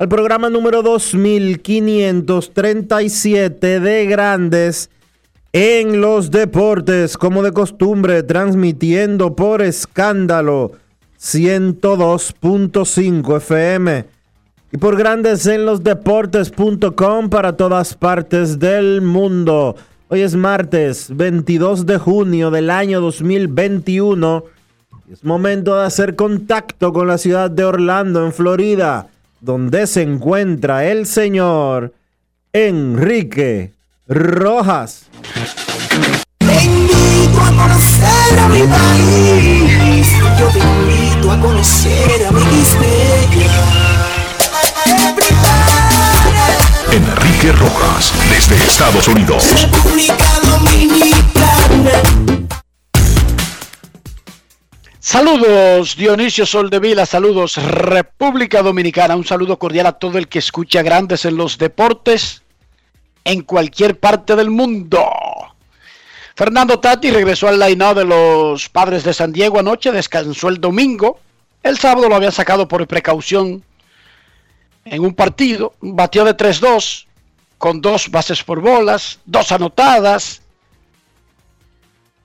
al programa número 2537 de Grandes en los Deportes, como de costumbre, transmitiendo por escándalo 102.5 FM y por Grandes en los Deportes.com para todas partes del mundo. Hoy es martes 22 de junio del año 2021. Es momento de hacer contacto con la ciudad de Orlando, en Florida, donde se encuentra el señor Enrique Rojas. Te invito a conocer a mi país. Yo te invito a conocer a mi Enrique Rojas, desde Estados Unidos. República Dominicana. Saludos Dionisio Soldevila, saludos República Dominicana, un saludo cordial a todo el que escucha grandes en los deportes en cualquier parte del mundo. Fernando Tati regresó al line de los padres de San Diego anoche, descansó el domingo. El sábado lo había sacado por precaución en un partido, batió de 3-2 con dos bases por bolas, dos anotadas.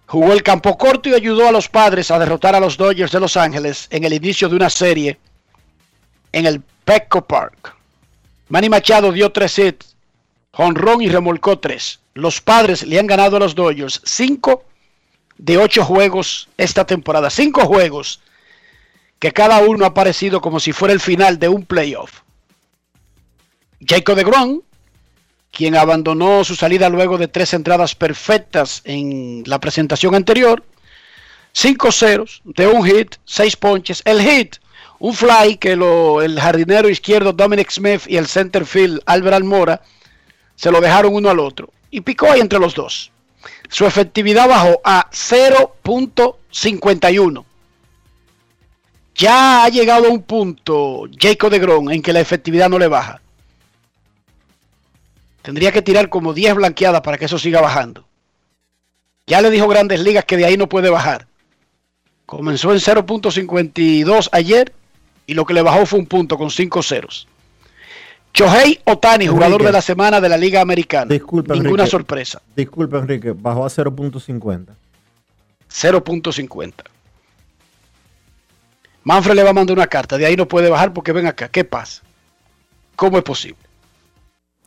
Jugó el campo corto y ayudó a los padres a derrotar a los Dodgers de Los Ángeles en el inicio de una serie en el Petco Park. Manny Machado dio tres hits, jonrón y remolcó tres. Los padres le han ganado a los Dodgers cinco de ocho juegos esta temporada. Cinco juegos que cada uno ha parecido como si fuera el final de un playoff. Jacob de Gron, quien abandonó su salida luego de tres entradas perfectas en la presentación anterior. Cinco ceros de un hit, seis ponches. El hit, un fly que lo, el jardinero izquierdo Dominic Smith y el center field Albert Almora se lo dejaron uno al otro. Y picó ahí entre los dos. Su efectividad bajó a 0.51. Ya ha llegado a un punto Jacob de Gron en que la efectividad no le baja. Tendría que tirar como 10 blanqueadas para que eso siga bajando. Ya le dijo Grandes Ligas que de ahí no puede bajar. Comenzó en 0.52 ayer y lo que le bajó fue un punto con 5 ceros. Chohei Otani, jugador Enrique. de la semana de la Liga Americana. Disculpa, Ninguna Enrique. sorpresa. Disculpa, Enrique, bajó a 0.50. 0.50. Manfred le va a mandar una carta. De ahí no puede bajar porque ven acá. ¿Qué pasa? ¿Cómo es posible?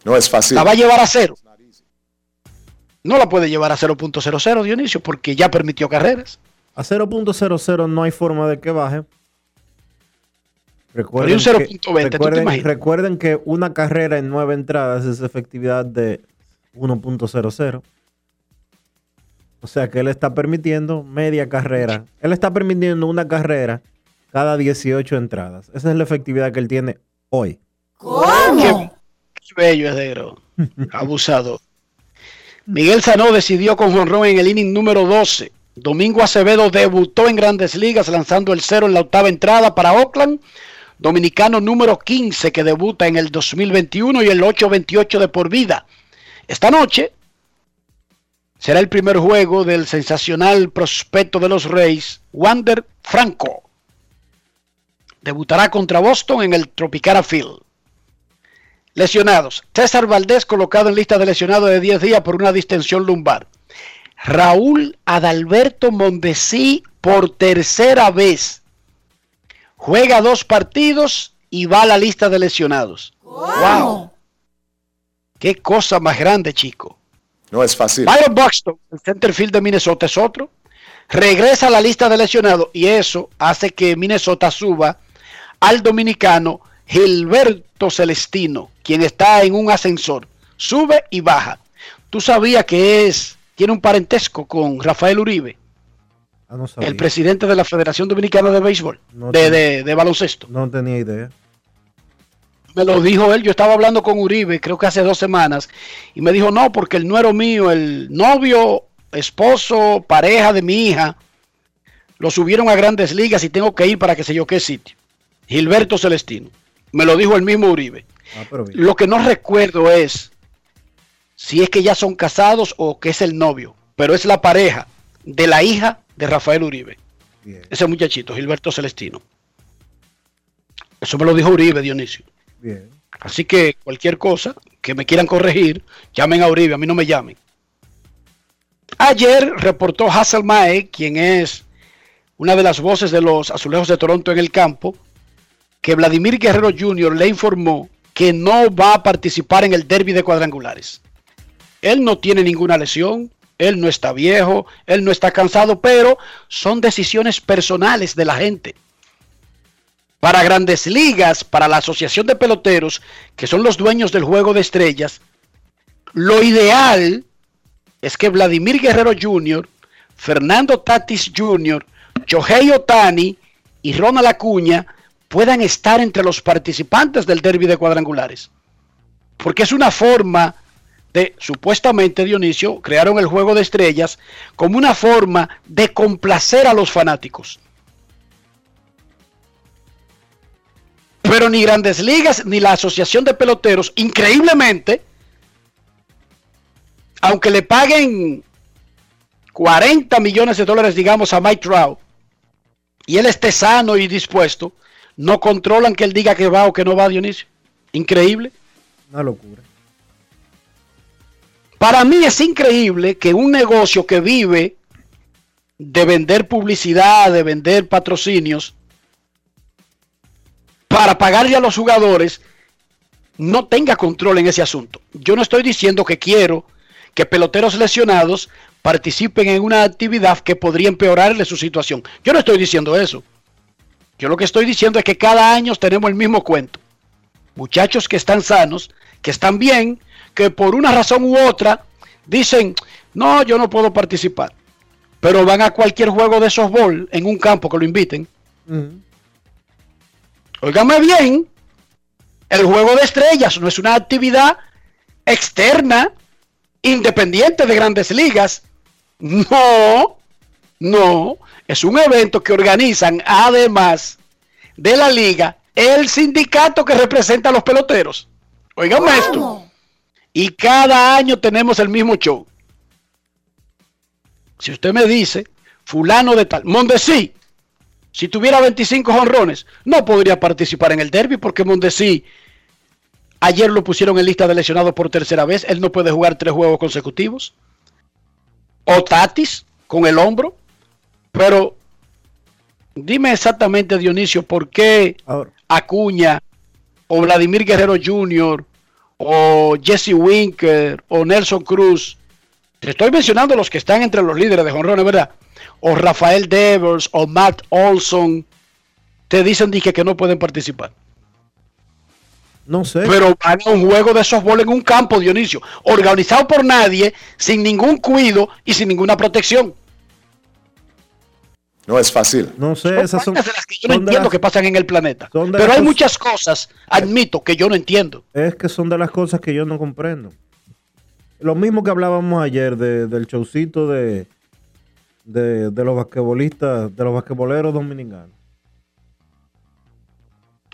No es fácil. La va a llevar a cero. No la puede llevar a 0.00 Dionisio porque ya permitió carreras. A 0.00 no hay forma de que baje. Recuerden, un que, 0.20, ¿tú te recuerden, recuerden que una carrera en nueve entradas es efectividad de 1.00. O sea que él está permitiendo media carrera. Él está permitiendo una carrera cada 18 entradas. Esa es la efectividad que él tiene hoy. Qué bello es negro. Abusado. Miguel Sanó decidió con jonrón en el inning número 12. Domingo Acevedo debutó en Grandes Ligas lanzando el cero en la octava entrada para Oakland. dominicano número 15 que debuta en el 2021 y el 828 de por vida. Esta noche será el primer juego del sensacional prospecto de los Reyes, Wander Franco. Debutará contra Boston en el Tropicana Field. Lesionados. César Valdés colocado en lista de lesionados de 10 días por una distensión lumbar. Raúl Adalberto Mondesí por tercera vez. Juega dos partidos y va a la lista de lesionados. ¡Wow! ¡Qué cosa más grande, chico! No es fácil. Byron Buxton, el centerfield de Minnesota es otro. Regresa a la lista de lesionados y eso hace que Minnesota suba al dominicano Gilberto Celestino, quien está en un ascensor. Sube y baja. ¿Tú sabías que es tiene un parentesco con Rafael Uribe, Ah, no sabía. el presidente de la Federación Dominicana de Béisbol, No de, de- de baloncesto? No tenía idea. Me lo dijo él, yo estaba hablando con Uribe, creo que hace dos semanas, y me dijo, no, porque el nuero mío, el novio, esposo, pareja de mi hija, lo subieron a grandes ligas y tengo que ir para que sé yo qué sitio. Gilberto Celestino. Me lo dijo el mismo Uribe. Ah, pero. Lo que no recuerdo es si es que ya son casados o que es el novio, pero es la pareja de la hija de Rafael Uribe, Bien, ese muchachito, Gilberto Celestino. Eso me lo dijo Uribe, Dionisio. bien. Así que cualquier cosa que me quieran corregir, llamen a Uribe, a mí no me llamen. Ayer reportó Hasselmae, quien es una de las voces de los azulejos de Toronto en el campo, que Vladimir Guerrero Jr. le informó que no va a participar en el derby de cuadrangulares. Él no tiene ninguna lesión, él no está viejo, él no está cansado, pero son decisiones personales de la gente para grandes ligas, para la Asociación de Peloteros, que son los dueños del juego de estrellas, lo ideal es que Vladimir Guerrero Jr., Fernando Tatis Jr., Shohei Otani y Ronald Acuña puedan estar entre los participantes del derby de cuadrangulares. Porque es una forma de, supuestamente Dionisio, crearon el juego de estrellas como una forma de complacer a los fanáticos. Pero ni Grandes Ligas ni la Asociación de Peloteros, increíblemente, aunque le paguen 40 millones de dólares, digamos, a Mike Trout, y él esté sano y dispuesto, no controlan que él diga que va o que no va, Dionisio. Increíble. Una locura. Para mí es increíble que un negocio que vive de vender publicidad, de vender patrocinios, para pagarle a los jugadores, no tenga control en ese asunto. Yo no estoy diciendo que quiero que peloteros lesionados participen en una actividad que podría empeorarle su situación. Yo no estoy diciendo eso. Yo lo que estoy diciendo es que cada año tenemos el mismo cuento. Muchachos que están sanos, que están bien, que por una razón u otra dicen, no, yo no puedo participar. Pero van a cualquier juego de softball en un campo que lo inviten. Ujú. Óigame bien, el juego de estrellas no es una actividad externa, independiente de grandes ligas. No, no, es un evento que organizan además de la liga el sindicato que representa a los peloteros. Óigame esto. Y cada año tenemos el mismo show. Si usted me dice, fulano de tal, Mondesi, si tuviera 25 honrones, no podría participar en el derby porque Mondesi ayer lo pusieron en lista de lesionados por tercera vez. Él no puede jugar tres juegos consecutivos. O Tatis con el hombro. Pero dime exactamente, Dionisio, por qué Acuña o Vladimir Guerrero Jr. o Jesse Winker o Nelson Cruz. Te estoy mencionando los que están entre los líderes de jonrones, ¿verdad? O Rafael Devers o Matt Olson. Te dicen dije, que no pueden participar. no sé. Pero van a un juego de softball en un campo, Dionisio, organizado por nadie, sin ningún cuido y sin ninguna protección. No es fácil. no sé, Son esas son, de las que yo no entiendo las- que pasan en el planeta. Pero hay cosas- muchas cosas, admito, que yo no entiendo. es que son de las cosas que yo no comprendo. Lo mismo que hablábamos ayer de- del showcito de, de, de los basquetbolistas, de los basquetboleros dominicanos.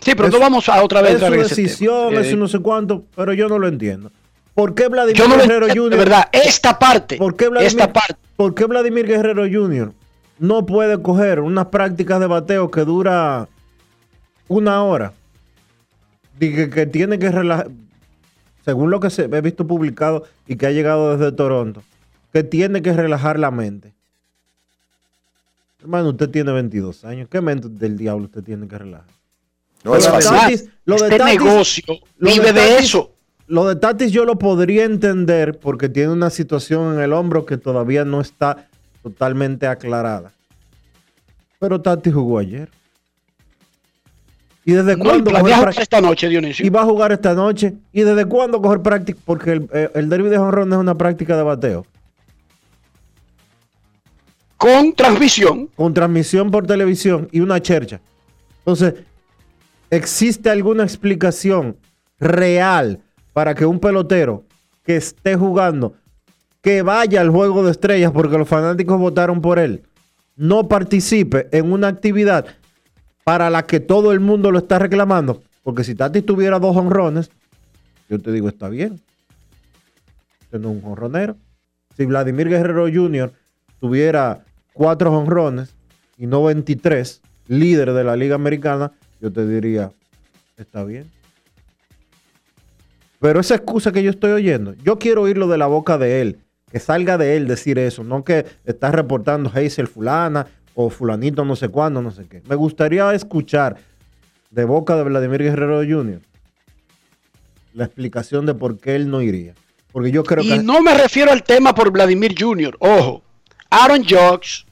Sí, pero Es- no vamos a otra vez Es su decisión, Eh, no sé cuánto, pero yo no lo entiendo. ¿Por qué Vladimir yo no lo Guerrero entiendo, Jr.? de verdad, esta parte, ¿Por qué, Vladimir, esta parte, por qué Vladimir Guerrero Jr. no puede coger unas prácticas de bateo que dura una hora? Dije que tiene que relajar, según lo que se he visto publicado y que ha llegado desde Toronto, que tiene que relajar la mente. Hermano, usted tiene 22 años. ¿Qué mente del diablo usted tiene que relajar? No es fácil. Tatis- lo de este Tatis- negocio lo de vive de Tatis- eso. Lo de Tatis yo lo podría entender porque tiene una situación en el hombro que todavía no está totalmente aclarada. Pero Tatis jugó ayer. ¿Y desde No, y cuándo planea coger jugar esta noche, Dionisio. Y va a jugar esta noche. ¿Y desde cuándo coger práctica? Porque el, eh, el derby de jonrón es una práctica de bateo. Con transmisión. Con transmisión por televisión y una chercha. Entonces, ¿existe alguna explicación real para que un pelotero que esté jugando, que vaya al juego de estrellas porque los fanáticos votaron por él, no participe en una actividad para la que todo el mundo lo está reclamando? Porque si Tati tuviera dos honrones, yo te digo, está bien. Usted no es un honronero. Si Vladimir Guerrero Jr. tuviera cuatro honrones y no 23, líder de la Liga Americana, yo te diría, está bien. Pero esa excusa que yo estoy oyendo, yo quiero oírlo de la boca de él, que salga de él decir eso, no que está reportando Hazel fulana o fulanito no sé cuándo, no sé qué. Me gustaría escuchar de boca de Vladimir Guerrero Jr. la explicación de por qué él no iría. Porque yo creo Y que... no me refiero al tema por Vladimir Jr. Ojo, Aaron Judge,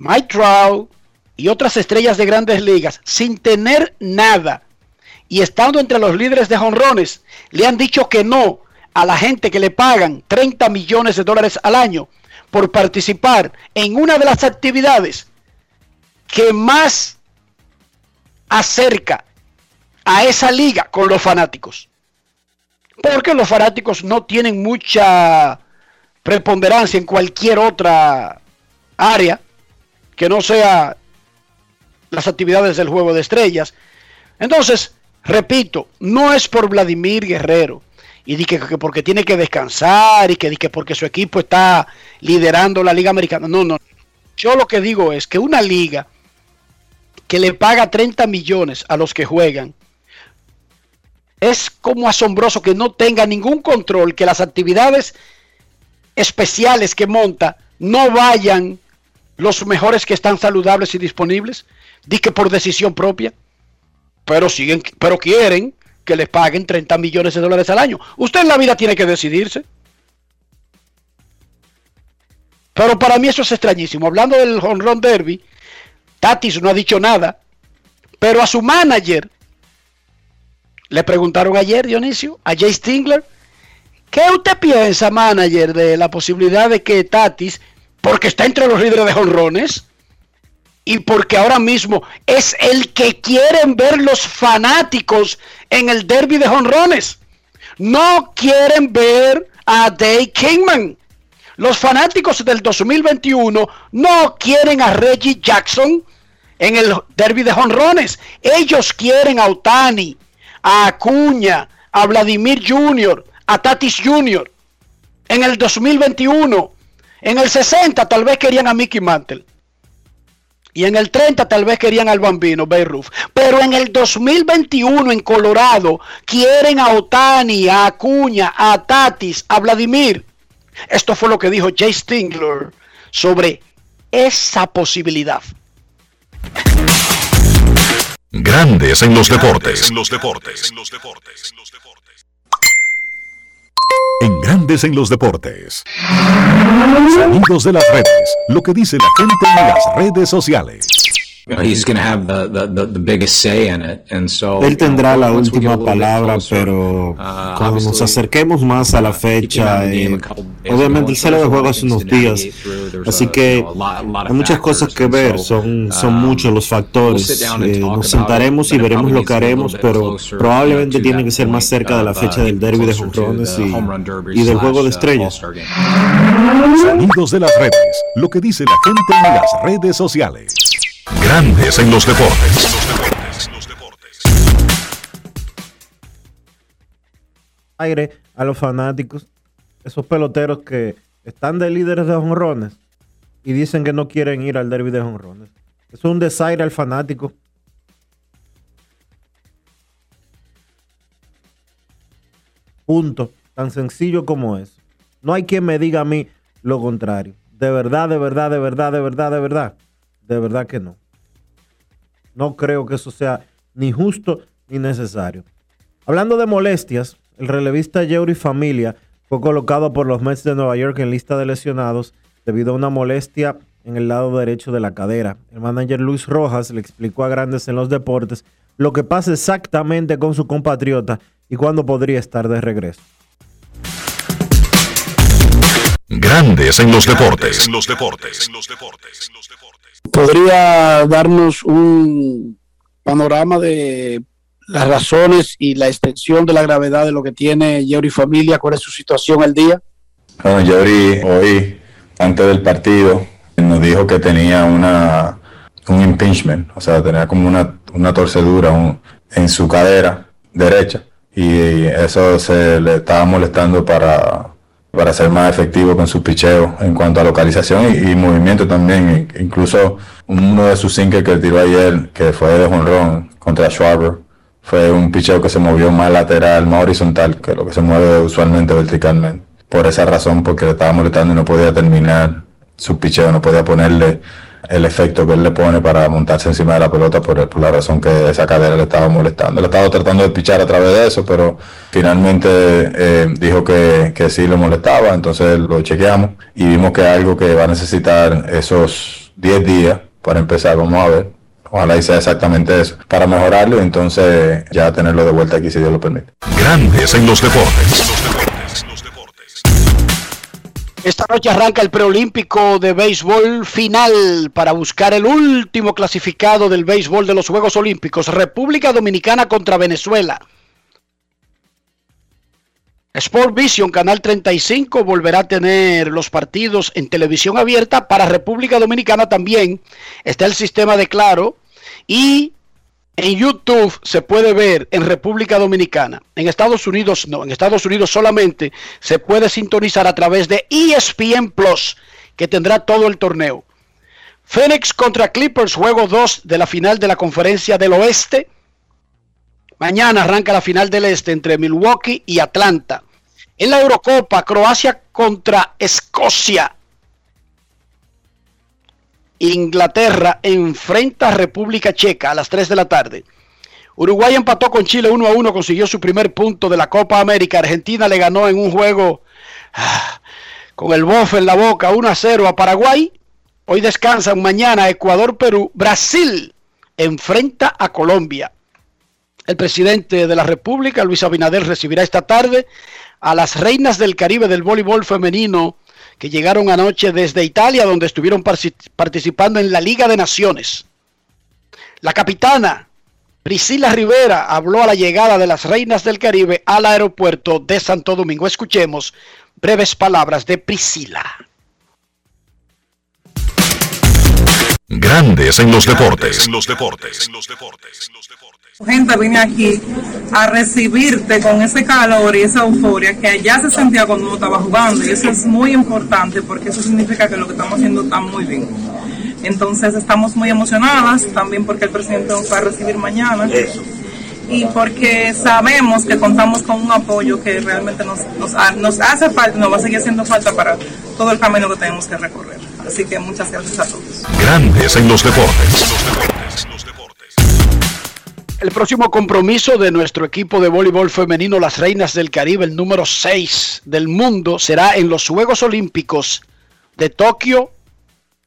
Mike Trout y otras estrellas de grandes ligas, sin tener nada y estando entre los líderes de jonrones, le han dicho que no a la gente que le pagan 30 millones de dólares al año por participar en una de las actividades que más acerca a esa liga con los fanáticos. Porque los fanáticos no tienen mucha preponderancia en cualquier otra área que no sea las actividades del juego de estrellas. Entonces, repito, no es por Vladimir Guerrero y di que, que porque tiene que descansar y que, di que porque su equipo está liderando la Liga Americana. No, no. Yo lo que digo es que una liga que le paga 30 millones a los que juegan es como asombroso que no tenga ningún control, que las actividades especiales que monta no vayan los mejores que están saludables y disponibles, di que por decisión propia, pero siguen, pero quieren que les paguen 30 millones de dólares al año. Usted en la vida tiene que decidirse. Pero para mí eso es extrañísimo. Hablando del home run derby, Tatis no ha dicho nada, pero a su manager le preguntaron ayer, Dionisio, a Jay Stingler, ¿qué usted piensa, manager, de la posibilidad de que Tatis, porque está entre los líderes de jonrones, y porque ahora mismo es el que quieren ver los fanáticos en el derby de jonrones, no quieren ver a Dave Kingman. Los fanáticos del 2021 no quieren a Reggie Jackson en el derby de jonrones. Ellos quieren a Otani, a Acuña, a Vladimir Jr., a Tatis Jr. En el 2021, en el 60 tal vez querían a Mickey Mantle. Y en el 30 tal vez querían al bambino, Bay Roof. Pero en el 2021 en Colorado quieren a Otani, a Acuña, a Tatis, a Vladimir. Esto fue lo que dijo Jay Stingler sobre esa posibilidad. Grandes en los deportes. En los deportes. En Grandes en los deportes. Sonidos de las redes. Lo que dice la gente en las redes sociales. He's going to have the, the, the, the biggest say in it. And so, Él tendrá you know, la última palabra, closer, pero uh, cuando nos acerquemos más a la uh, fecha, eh, obviamente él sale de there's a lot juego of hace unos to días, así que hay muchas cosas que ver, so, son, son um, muchos los factores. eh, nos sentaremos y veremos lo que haremos, pero probablemente tiene que ser más cerca de la uh, fecha del derby de jonrones y, y del juego de estrellas. Sonidos de las redes. Lo que dice la gente en las redes sociales. Grandes en los deportes. Aire a los fanáticos, esos peloteros que están de líderes de honrones y dicen que no quieren ir al derby de honrones. Es un desaire al fanático. Punto. Tan sencillo como es. No hay quien me diga a mí lo contrario. De verdad, de verdad, de verdad, de verdad, de verdad. De verdad que no. No creo que eso sea ni justo ni necesario. Hablando de molestias, el relevista Yeuri Familia fue colocado por los Mets de Nueva York en lista de lesionados debido a una molestia en el lado derecho de la cadera. El manager Luis Rojas le explicó a Grandes en los Deportes lo que pasa exactamente con su compatriota y cuándo podría estar de regreso. Grandes en los deportes. En los deportes. En los deportes. ¿Podría darnos un panorama de las razones y la extensión de la gravedad de lo que tiene Yeuri Familia? ¿Cuál es su situación al día? Bueno, Yeuri hoy, antes del partido, nos dijo que tenía una un impingement, o sea, tenía como una, una torcedura en su cadera derecha y eso se le estaba molestando para, para ser más efectivo con su picheo en cuanto a localización y, movimiento también. I- Incluso uno de sus sinker que tiró ayer, que fue de jonrón contra Schwarber, fue un picheo que se movió más lateral, más horizontal que lo que se mueve usualmente verticalmente. Por esa razón, porque le estaba molestando y no podía terminar su picheo, no podía ponerle el efecto que él le pone para montarse encima de la pelota por, la razón que esa cadera le estaba molestando. Le estaba tratando de pichar a través de eso, pero finalmente eh, dijo que, que sí le molestaba, entonces lo chequeamos y vimos que algo que va a necesitar esos 10 días para empezar, vamos a ver. Ojalá y sea exactamente eso, para mejorarlo y entonces ya tenerlo de vuelta aquí si Dios lo permite. Grandes en los deportes. Esta noche arranca el preolímpico de béisbol final para buscar el último clasificado del béisbol de los Juegos Olímpicos. República Dominicana contra Venezuela. Sport Vision, Canal 35, volverá a tener los partidos en televisión abierta. Para República Dominicana también está el sistema de Claro. Y en YouTube se puede ver en República Dominicana. En Estados Unidos no. En Estados Unidos solamente se puede sintonizar a través de ESPN Plus, que tendrá todo el torneo. Phoenix contra Clippers, juego 2 de la final de la Conferencia del Oeste. Mañana arranca la final del Este entre Milwaukee y Atlanta. En la Eurocopa, Croacia contra Escocia. Inglaterra enfrenta a República Checa a las 3 de la tarde. Uruguay empató con Chile 1 a 1, consiguió su primer punto de la Copa América. Argentina le ganó en un juego ah, con el bofe en la boca 1 a 0 a Paraguay. Hoy descansan mañana Ecuador-Perú. Brasil enfrenta a Colombia. El presidente de la República, Luis Abinader, recibirá esta tarde a las reinas del Caribe del voleibol femenino que llegaron anoche desde Italia, donde estuvieron participando en la Liga de Naciones. La capitana Priscila Rivera habló a la llegada de las reinas del Caribe al aeropuerto de Santo Domingo. Escuchemos breves palabras de Priscila. Grandes en los deportes. En los deportes. En los deportes. Gente, vine aquí a recibirte con ese calor y esa euforia que allá se sentía cuando uno estaba jugando. Y eso es muy importante porque eso significa que lo que estamos haciendo está muy bien. Entonces estamos muy emocionadas también porque el presidente nos va a recibir mañana. Y porque sabemos que contamos con un apoyo que realmente nos, nos, ha- nos hace falta y nos va a seguir haciendo falta para todo el camino que tenemos que recorrer. Así que muchas gracias a todos. Grandes en los deportes. Los deportes. Los deportes. El próximo compromiso de nuestro equipo de voleibol femenino, las Reinas del Caribe, el número 6 del mundo, será en los Juegos Olímpicos de Tokio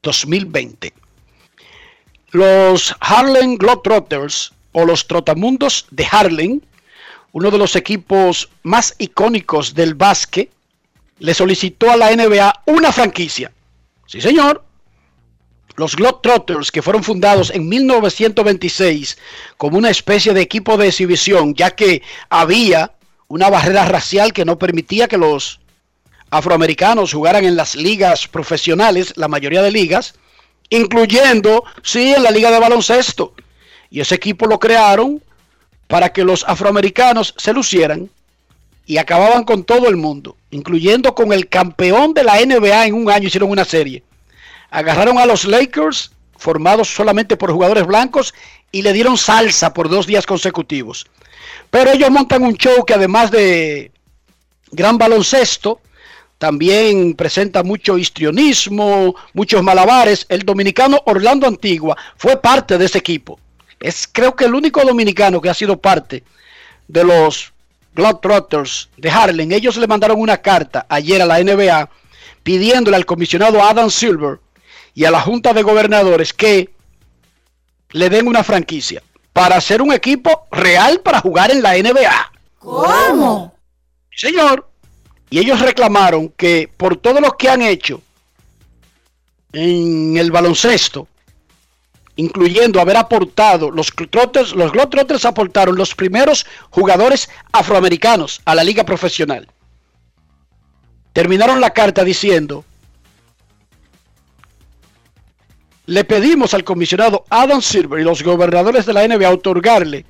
2020. Los Harlem Globetrotters o los Trotamundos de Harlem, uno de los equipos más icónicos del básquet, le solicitó a la NBA una franquicia. Sí, señor. Los Globetrotters, que fueron fundados en 1926 como una especie de equipo de exhibición, ya que había una barrera racial que no permitía que los afroamericanos jugaran en las ligas profesionales, la mayoría de ligas, incluyendo, sí, en la liga de baloncesto. Y ese equipo lo crearon para que los afroamericanos se lucieran y acababan con todo el mundo, incluyendo con el campeón de la NBA en un año, hicieron una serie. Agarraron a los Lakers, formados solamente por jugadores blancos, y le dieron salsa por dos días consecutivos. Pero ellos montan un show que además de gran baloncesto, también presenta mucho histrionismo, muchos malabares. El dominicano Orlando Antigua fue parte de ese equipo. Es creo que el único dominicano que ha sido parte de los Globetrotters de Harlem. Ellos le mandaron una carta ayer a la NBA pidiéndole al comisionado Adam Silver y a la Junta de Gobernadores que le den una franquicia para hacer un equipo real para jugar en la NBA. ¿Cómo? Señor. Y ellos reclamaron que por todo lo que han hecho en el baloncesto, incluyendo haber aportado, los Globetrotters, los Globetrotters aportaron los primeros jugadores afroamericanos a la liga profesional. Terminaron la carta diciendo, le pedimos al comisionado Adam Silver y los gobernadores de la NBA otorgarle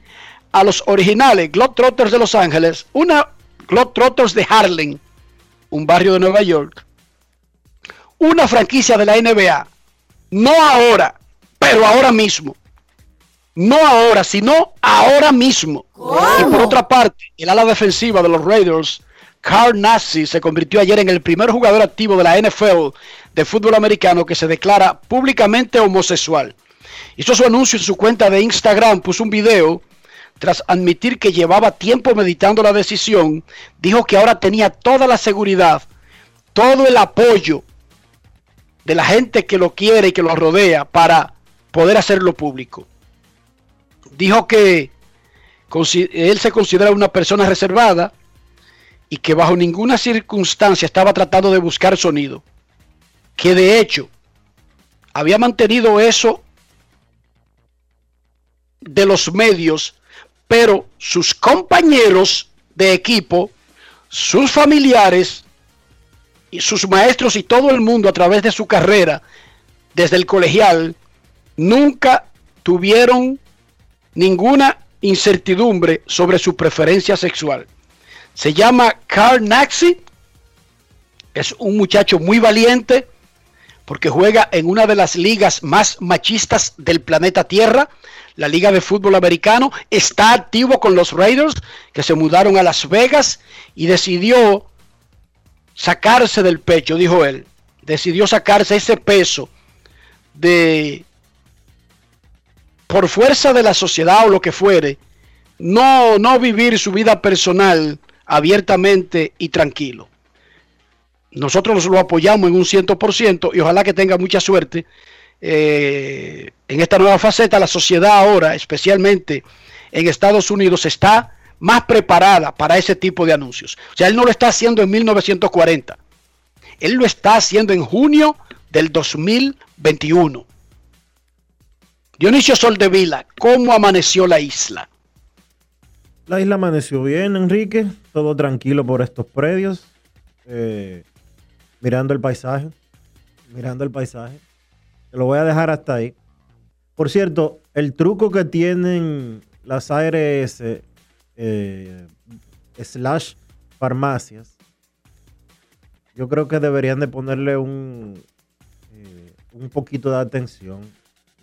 a los originales Globetrotters de Los Ángeles, una Globetrotters de Harlem, un barrio de Nueva York, una franquicia de la NBA, no ahora, pero ahora mismo. No ahora, sino ahora mismo. Y por otra parte, el ala defensiva de los Raiders, Carl Nassy, se convirtió ayer en el primer jugador activo de la NFL de fútbol americano que se declara públicamente homosexual. Hizo su anuncio en su cuenta de Instagram, puso un video tras admitir que llevaba tiempo meditando la decisión, dijo que ahora tenía toda la seguridad, todo el apoyo de la gente que lo quiere y que lo rodea para poder hacerlo público. Dijo que él se considera una persona reservada y que bajo ninguna circunstancia estaba tratando de buscar sonido. Que de hecho había mantenido eso de los medios, pero sus compañeros de equipo, sus familiares y sus maestros y todo el mundo a través de su carrera, desde el colegial, nunca tuvieron ninguna incertidumbre sobre su preferencia sexual. Se llama Carl Naxi, es un muchacho muy valiente porque juega en una de las ligas más machistas del planeta Tierra, la Liga de Fútbol Americano, está activo con los Raiders que se mudaron a Las Vegas y decidió sacarse del pecho, dijo él, decidió sacarse ese peso de por fuerza de la sociedad o lo que fuere, no, no vivir su vida personal abiertamente y tranquilo. Nosotros lo apoyamos en un 100% y ojalá que tenga mucha suerte eh, en esta nueva faceta. La sociedad ahora, especialmente en Estados Unidos, está más preparada para ese tipo de anuncios. O sea, él no lo está haciendo en 1940. Él lo está haciendo en junio del 2021. Dionisio Soldevila, ¿cómo amaneció la isla? La isla amaneció bien, Enrique. Todo tranquilo por estos predios. Eh, mirando el paisaje. Mirando el paisaje. Te lo voy a dejar hasta ahí. Por cierto, el truco que tienen las ARS eh, slash farmacias, yo creo que deberían de ponerle un, eh, un poquito de atención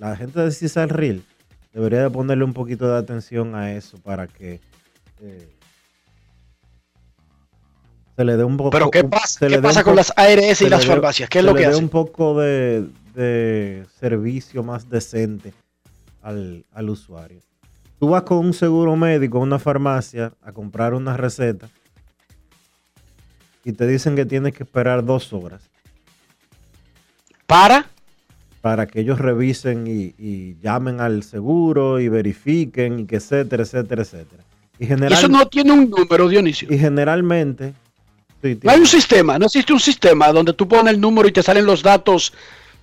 la gente de Cesar Real debería de ponerle un poquito de atención a eso para que eh, se le dé un poco. Pero ¿qué pasa, ¿qué pasa con las ARS y las farmacias? ¿Qué es lo que hace? un poco de, de, servicio más decente al, al usuario. Tú vas con un seguro médico a una farmacia a comprar una receta y te dicen que tienes que esperar dos horas. ¿Para? para que ellos revisen y, llamen al seguro y verifiquen y que etcétera, etcétera, etcétera. Y, eso no tiene un número, Dionisio. Y generalmente... no hay un sistema, no existe un sistema donde tú pones el número y te salen los datos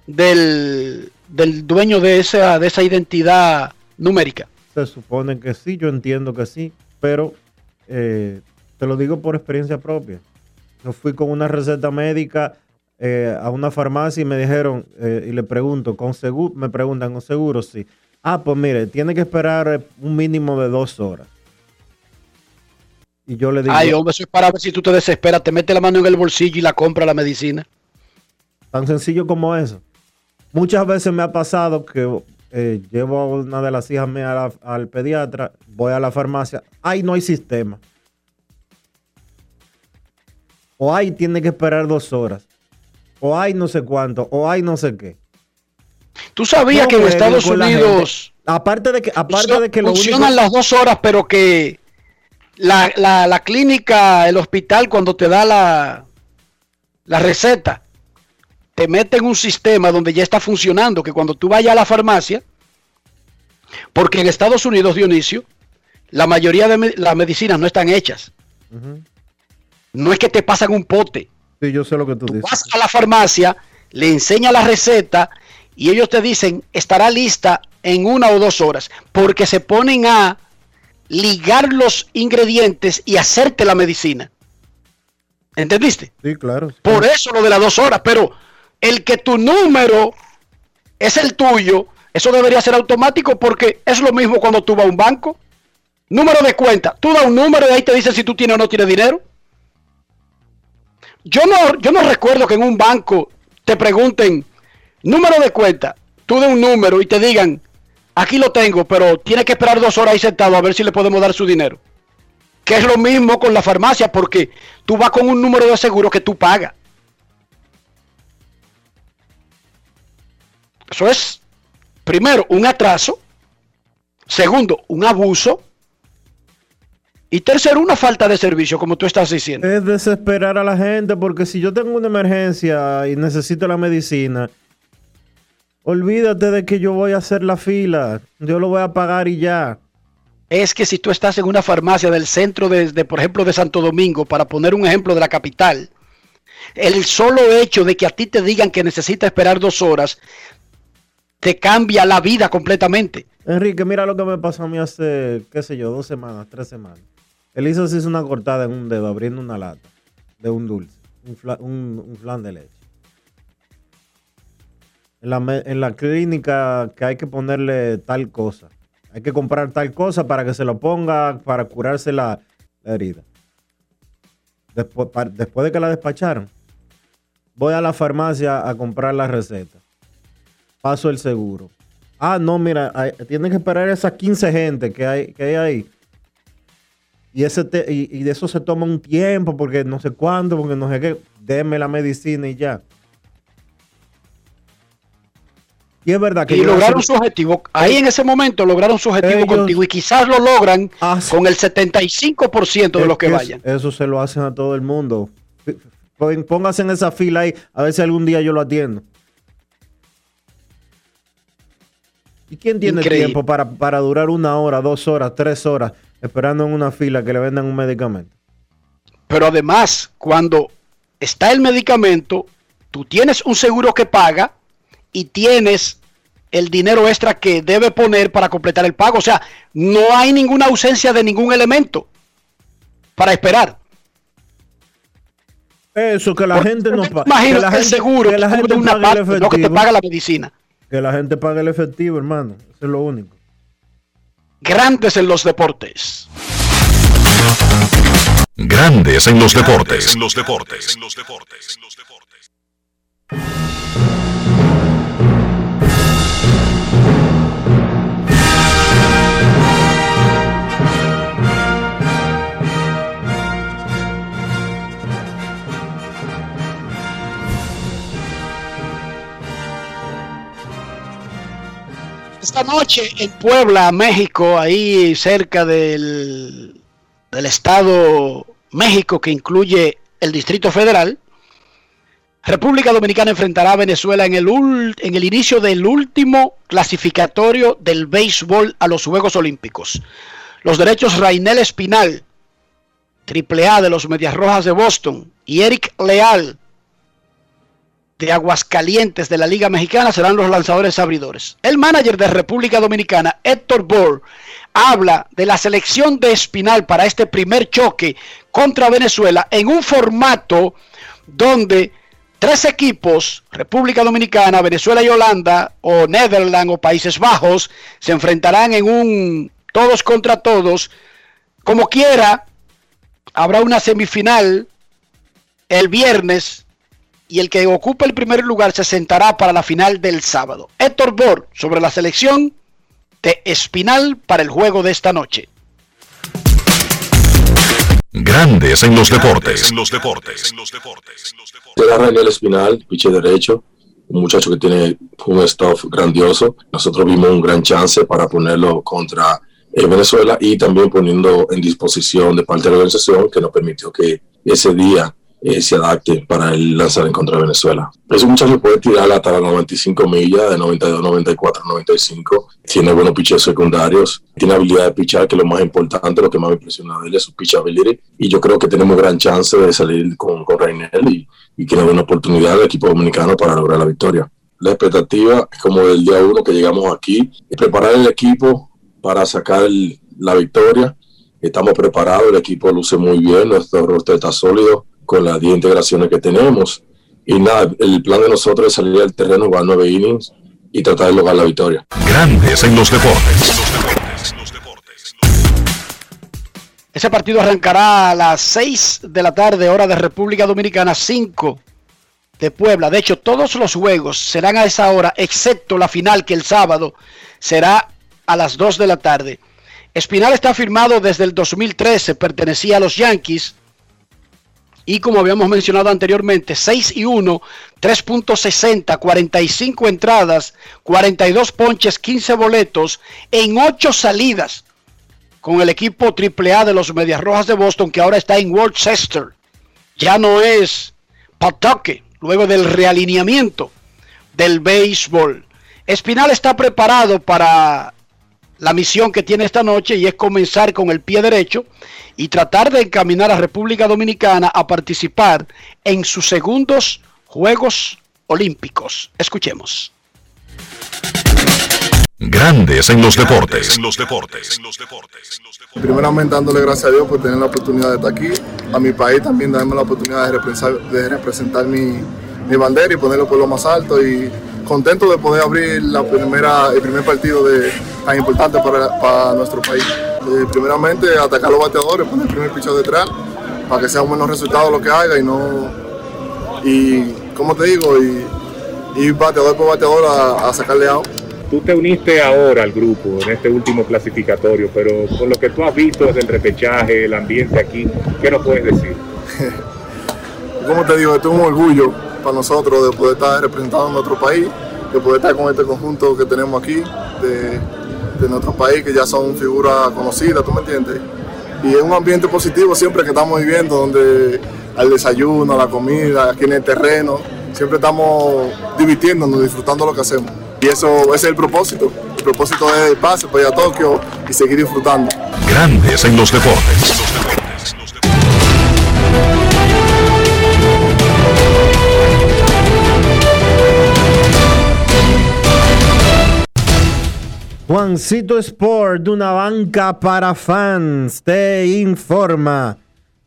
del, dueño de esa, de esa identidad numérica. Se supone que sí, yo entiendo que sí, pero eh, te lo digo por experiencia propia. Yo fui con una receta médica eh, a una farmacia y me dijeron, eh, y le pregunto, ¿con seguro? Me preguntan, ¿con seguro? Sí. Ah, pues mire, tiene que esperar un mínimo de dos horas. Y yo le digo, Ay, hombre, eso es para ver si tú te desesperas, te metes la mano en el bolsillo y la compra la medicina. tan sencillo como eso. Muchas veces me ha pasado que eh, llevo a una de las hijas mías la- al pediatra, voy a la farmacia, ay, no hay sistema. O ay, tiene que esperar dos horas. O ay, no sé cuánto. O ay, no sé qué. Tú sabías No que en Estados Unidos. Aparte de que, aparte de que lo funcionan único. las dos horas, pero que la, la- la clínica, el hospital, cuando te da la, la receta, te mete en un sistema donde ya está funcionando, que cuando tú vayas a la farmacia, porque en Estados Unidos, Dionisio, la mayoría de me- las medicinas no están hechas. No es que te pasan un pote. Sí, yo sé lo que tú dices. Vas a la farmacia, le enseña la receta y ellos te dicen estará lista en una o dos horas, porque se ponen a ligar los ingredientes y hacerte la medicina. ¿Entendiste? Sí, claro. Por eso lo de las dos horas, pero el que tu número es el tuyo, eso debería ser automático porque es lo mismo cuando tú vas a un banco. Número de cuenta, tú das un número y ahí te dice si tú tienes o no tienes dinero. Yo no, yo no recuerdo que en un banco te pregunten número de cuenta, tú de un número y te digan, aquí lo tengo, pero tiene que esperar dos horas ahí sentado a ver si le podemos dar su dinero. Que es lo mismo con la farmacia, porque tú vas con un número de seguro que tú pagas. Eso es, primero, un atraso. Segundo, un abuso. Y tercero, una falta de servicio, como tú estás diciendo. Es desesperar a la gente porque si yo tengo una emergencia y necesito la medicina, olvídate de que yo voy a hacer la fila. Yo lo voy a pagar y ya. es que si tú estás en una farmacia del centro de, de, por ejemplo, de Santo Domingo, para poner un ejemplo de la capital, el solo hecho de que a ti te digan que necesitas esperar dos horas, te cambia la vida completamente. Enrique, mira lo que me pasó a mí hace, qué sé yo, dos semanas, tres semanas. Elisa se hizo una cortada en un dedo abriendo una lata de un dulce, un, fla- un- un flan de leche. En la, en la clínica que hay que ponerle tal cosa. Hay que comprar tal cosa para que se lo ponga para curarse la, herida. Después, después de que la despacharon, voy a la farmacia a comprar la receta. Paso el seguro. Ah, no, mira, tienen que esperar esas 15 gente que hay, que hay ahí. Y, ese te- y, y de eso se toma un tiempo, porque no sé cuándo, porque no sé qué. Deme la medicina y ya. Y es verdad que Y lograron su objetivo. Ahí en ese momento lograron su objetivo Ellos- contigo y quizás lo logran Hace- con el 75% de los que vayan. Eso se lo hacen a todo el mundo. P- pon- Póngase en esa fila ahí, a ver si algún día yo lo atiendo. ¿Y quién tiene Increíble. tiempo para, para durar una hora, dos horas, tres horas esperando en una fila que le vendan un medicamento? Pero además, cuando está el medicamento, tú tienes un seguro que paga y tienes el dinero extra que debe poner para completar el pago. O sea, no hay ninguna ausencia de ningún elemento para esperar. Eso, que la gente no paga. Imagino que la que el gente, seguro que la te gente una pague el parte que te paga la medicina. Que la gente pague el efectivo, hermano. Eso es lo único. Grandes en los deportes. Grandes en los deportes. En los deportes. En los deportes. Esta noche en Puebla, México, ahí cerca del, del estado México que incluye el Distrito Federal, República Dominicana enfrentará a Venezuela en el, en el inicio del último clasificatorio del béisbol a los Juegos Olímpicos. Los derechos Rainel Espinal, triple A de los Medias Rojas de Boston, y Eric Leal, de Aguascalientes de la Liga Mexicana serán los lanzadores abridores. El manager de República Dominicana, Héctor Bohr, habla de la selección de Espinal para este primer choque contra Venezuela en un formato donde tres equipos, República Dominicana, Venezuela y Holanda, o Netherlands o Países Bajos, se enfrentarán en un todos contra todos. Como quiera, Habrá una semifinal el viernes y el que ocupe el primer lugar se sentará para la final del sábado. Héctor Bor sobre la selección de Espinal para el juego de esta noche. Grandes en los deportes. En los deportes. Será Rafael Espinal, piche derecho, un muchacho que tiene un staff grandioso. Nosotros vimos un gran chance para ponerlo contra eh, Venezuela y también poniendo en disposición de parte de la organización que nos permitió que ese día eh, se adapte para el lanzar en contra de Venezuela. Ese muchacho puede tirar hasta las 95 millas, de 92, 94, 95. Tiene buenos piches secundarios, tiene habilidad de pichar, que es lo más importante, lo que más me impresiona de él es su pitchability. Y yo creo que tenemos gran chance de salir con, con Reinel y, y que nos dé una oportunidad al equipo dominicano para lograr la victoria. La expectativa es como del día uno que llegamos aquí, es preparar el equipo para sacar el, la victoria. Estamos preparados, el equipo luce muy bien, nuestro roster está sólido con las 10 integraciones que tenemos. Y nada, el plan de nosotros es salir al terreno, jugar nueve innings y tratar de lograr la victoria. Grandes en los deportes. Ese partido arrancará a las 6 de la tarde, hora de República Dominicana, 5 de Puebla. De hecho, todos los juegos serán a esa hora, excepto la final que el sábado será a las 2 de la tarde. Espinal está firmado desde el 2013, pertenecía a los Yankees. Y como habíamos mencionado anteriormente, 6 y 1, 3.60, 45 entradas, 42 ponches, 15 boletos en 8 salidas con el equipo AAA de los Medias Rojas de Boston que ahora está en Worcester. Ya no es Pawtucket, luego del realineamiento del béisbol. Espinal está preparado para la misión que tiene esta noche y es comenzar con el pie derecho y tratar de encaminar a República Dominicana a participar en sus segundos Juegos Olímpicos. Escuchemos. Grandes en los deportes. En los deportes. Primeramente dándole gracias a Dios por tener la oportunidad de estar aquí. A mi país también darme la oportunidad de representar, de representar mi, mi bandera y ponerlo por lo más alto y contento de poder abrir la primera, el primer partido de, tan importante para, para nuestro país. Eh, primeramente atacar a los bateadores, poner el primer pichón detrás para que sea un buenos resultados lo que haga y no y como te digo y, y bateador por bateador a, a sacarle out. Tú te uniste ahora al grupo en este último clasificatorio, pero con lo que tú has visto desde el repechaje, el ambiente aquí, ¿qué nos puedes decir? como te digo, esto es un orgullo para nosotros de poder estar representando a nuestro país, de poder estar con este conjunto que tenemos aquí, de, de nuestro país, que ya son figuras conocidas, ¿tú me entiendes? Y es un ambiente positivo siempre que estamos viviendo, donde al desayuno, a la comida, aquí en el terreno, siempre estamos divirtiéndonos, disfrutando lo que hacemos. Y eso ese es el propósito. El propósito es el pase para ir a Tokio y seguir disfrutando. Grandes en los deportes. Juancito Sport, de una banca para fans, te informa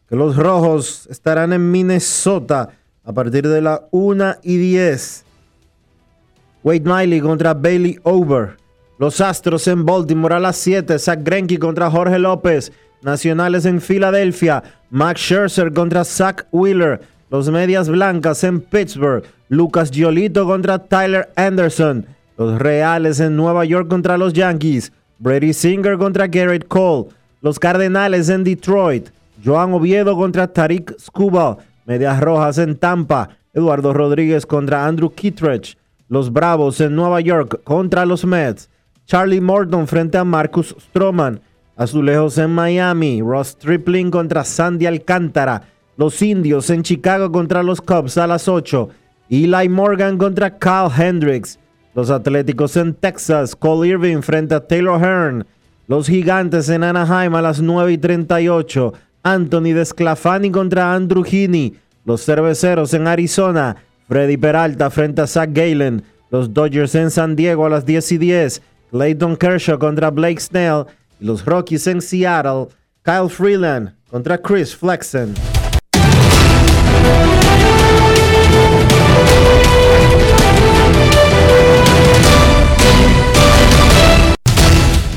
que los rojos estarán en Minnesota a partir de la 1 y 10. Wade Miley contra Bailey Over. Los Astros en Baltimore a las 7. Zach Greinke contra Jorge López. Nacionales en Filadelfia. Max Scherzer contra Zach Wheeler. Los Medias Blancas en Pittsburgh. Lucas Giolito contra Tyler Anderson. Los Reales en Nueva York contra los Yankees. Brady Singer contra Garrett Cole. Los Cardenales en Detroit. Joan Oviedo contra Tariq Skubal. Medias Rojas en Tampa. Eduardo Rodríguez contra Andrew Kittredge. Los Bravos en Nueva York contra los Mets. Charlie Morton frente a Marcus Stroman. Azulejos en Miami. Ross Stripling contra Sandy Alcántara. Los Indios en Chicago contra los Cubs a las 8. Eli Morgan contra Kyle Hendricks. Los Atléticos en Texas. Cole Irving frente a Taylor Hearn. Los Gigantes en Anaheim a las 9 y 38. Anthony Desclafani contra Andrew Heaney. Los Cerveceros en Arizona. Freddy Peralta frente a Zach Galen. Los Dodgers en San Diego a las 10 y 10. Clayton Kershaw contra Blake Snell. Los Rockies en Seattle. Kyle Freeland contra Chris Flexen.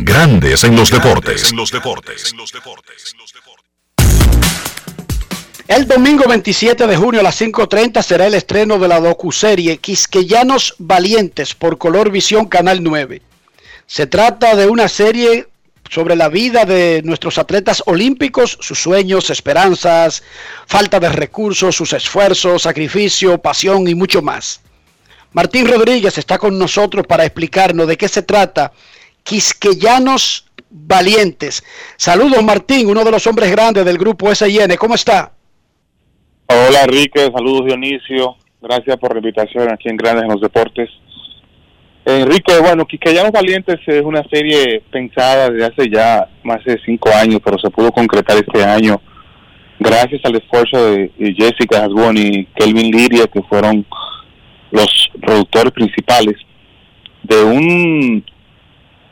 Grandes en los deportes. En los deportes. El domingo 27 de junio a las 5.30 será el estreno de la docuserie Quisqueyanos Valientes por Color Visión Canal 9. Se trata de una serie sobre la vida de nuestros atletas olímpicos, sus sueños, esperanzas, falta de recursos, sus esfuerzos, sacrificio, pasión y mucho más. Martín Rodríguez está con nosotros para explicarnos de qué se trata Quisqueyanos Valientes. Saludos Martín, uno de los hombres grandes del grupo SIN. ¿Cómo está? Hola Enrique, saludos Dionisio. Gracias por la invitación aquí en Grandes en los Deportes. Enrique, bueno, Quisqueyanos Valientes es una serie pensada desde hace ya más de cinco años, pero se pudo concretar este año gracias al esfuerzo de, Jessica Hasbon y Kelvin Liria, que fueron los productores principales de un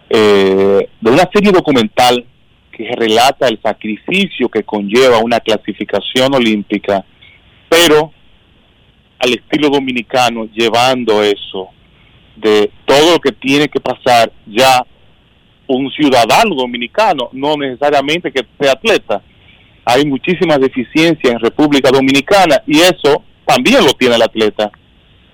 eh, de una serie documental que relata el sacrificio que conlleva una clasificación olímpica, pero al estilo dominicano, llevando eso de todo lo que tiene que pasar ya un ciudadano dominicano, no necesariamente que sea atleta. Hay muchísimas deficiencias en República Dominicana y eso también lo tiene el atleta.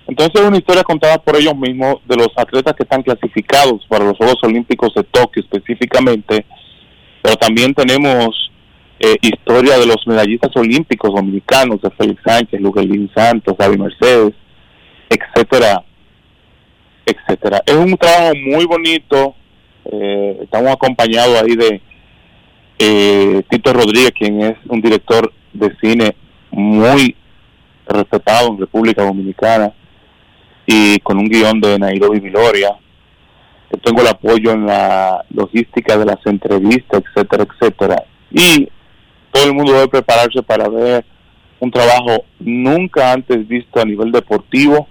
Entonces es una historia contada por ellos mismos de los atletas que están clasificados para los Juegos Olímpicos de Tokio específicamente, pero también tenemos eh, historia de los medallistas olímpicos dominicanos, de Félix Sánchez, Luguelín Santos, David Mercedes, etcétera, etcétera. Es un trabajo muy bonito, eh, estamos acompañados ahí de eh, Tito Rodríguez, quien es un director de cine muy respetado en República Dominicana y con un guion de Nairobi Viloria. Yo tengo el apoyo en la logística de las entrevistas, etcétera, etcétera. Y todo el mundo debe prepararse para ver un trabajo nunca antes visto a nivel deportivo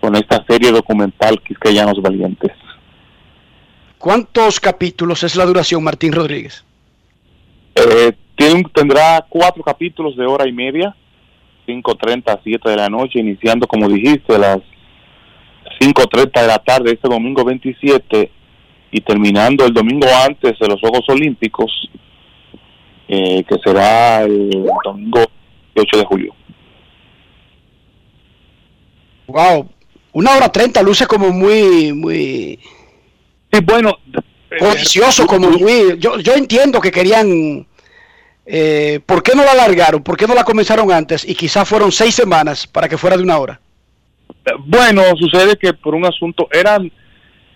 con esta serie documental Quisqueyanos Valientes. ¿Cuántos capítulos es la duración, Martín Rodríguez? Eh, tiene, tendrá cuatro capítulos de hora y media, 5.30 a 7 de la noche, iniciando, como dijiste, a las 5.30 de la tarde este domingo 27 y terminando el domingo antes de los Juegos Olímpicos, eh, que será el domingo 8 de julio. Wow, una hora treinta luce como muy, muy... Sí, bueno... Codicioso, como muy... Yo, yo entiendo que querían... Eh, ¿Por qué no la alargaron? ¿Por qué no la comenzaron antes? Y quizás fueron seis semanas para que fuera de una hora. Bueno, sucede que por un asunto, eran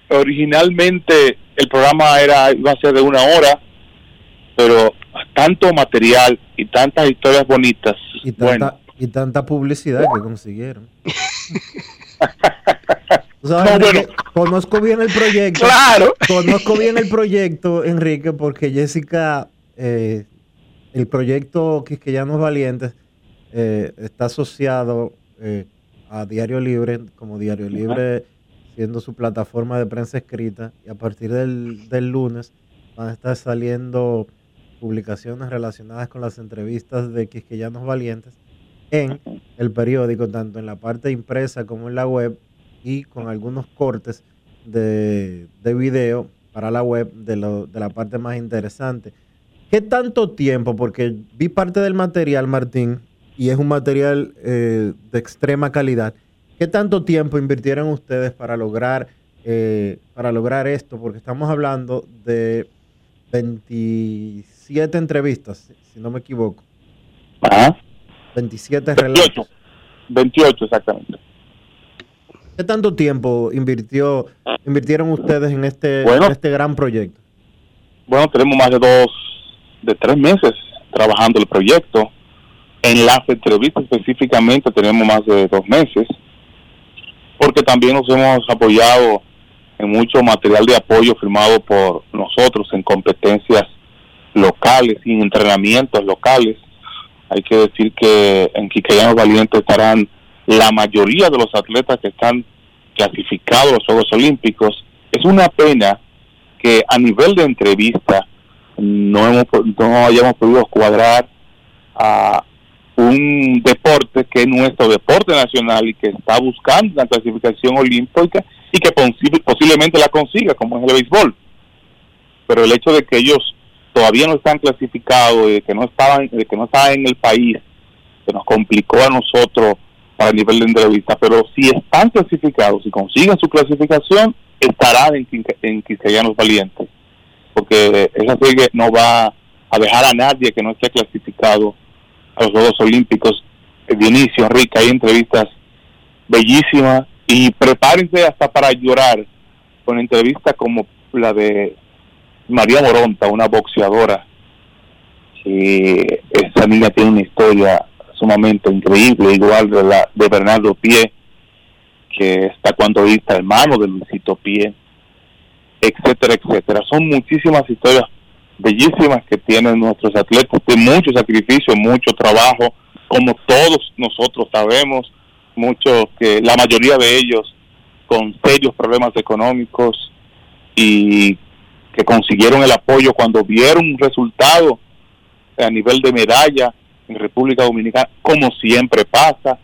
originalmente el programa era iba a ser de una hora, pero tanto material y tantas historias bonitas. Y tanta, y tanta publicidad que consiguieron. conozco bien el proyecto. Claro. Conozco bien el proyecto, Enrique, porque Jessica, eh, el proyecto Quisqueyanos Valientes eh, está asociado eh, a Diario Libre, como Diario Libre siendo su plataforma de prensa escrita, y a partir del, del lunes van a estar saliendo publicaciones relacionadas con las entrevistas de Quisqueyanos Valientes en el periódico, tanto en la parte impresa como en la web, y con algunos cortes de, de video para la web de, lo, de la parte más interesante. ¿Qué tanto tiempo? Porque vi parte del material, Martín, y es un material eh, de extrema calidad. ¿Qué tanto tiempo invirtieron ustedes para lograr, eh, para lograr esto? Porque estamos hablando de 27 entrevistas, si no me equivoco. Ajá. 27 relatos. 28, exactamente. ¿Qué tanto tiempo invirtió, invirtieron ustedes en este, en este gran proyecto? Bueno, tenemos más de dos, de tres meses trabajando el proyecto. En las entrevistas específicamente tenemos más de dos meses, porque también nos hemos apoyado en mucho material de apoyo firmado por nosotros en competencias locales y en entrenamientos locales. Hay que decir que en Quiqueyanos Valiente estarán la mayoría de los atletas que están clasificados a los Juegos Olímpicos. Es una pena que a nivel de entrevista no, hemos, no hayamos podido cuadrar a un deporte que es nuestro deporte nacional y que está buscando la clasificación olímpica y que posiblemente la consiga, como es el béisbol. Pero el hecho de que ellos todavía no están clasificados, de que no estaban, de que no estaban en el país, que nos complicó a nosotros para el nivel de entrevista, pero si están clasificados, si consiguen su clasificación, estarán en, en Quisqueyanos Valientes, porque esa serie no va a dejar a nadie que no esté clasificado a los Juegos Olímpicos. Dionisio, Rica, hay entrevistas bellísimas y prepárense hasta para llorar con entrevistas como la de María Moronta, una boxeadora. que esa niña tiene una historia sumamente increíble, igual de la de Bernardo Pie, que está cuando vista hermano de Luisito Pie, etcétera, etcétera. Son muchísimas historias bellísimas que tienen nuestros atletas, de mucho sacrificio, mucho trabajo, como todos nosotros sabemos, muchos que la mayoría de ellos con serios problemas económicos y que consiguieron el apoyo cuando vieron un resultado a nivel de medalla en República Dominicana, como siempre pasa.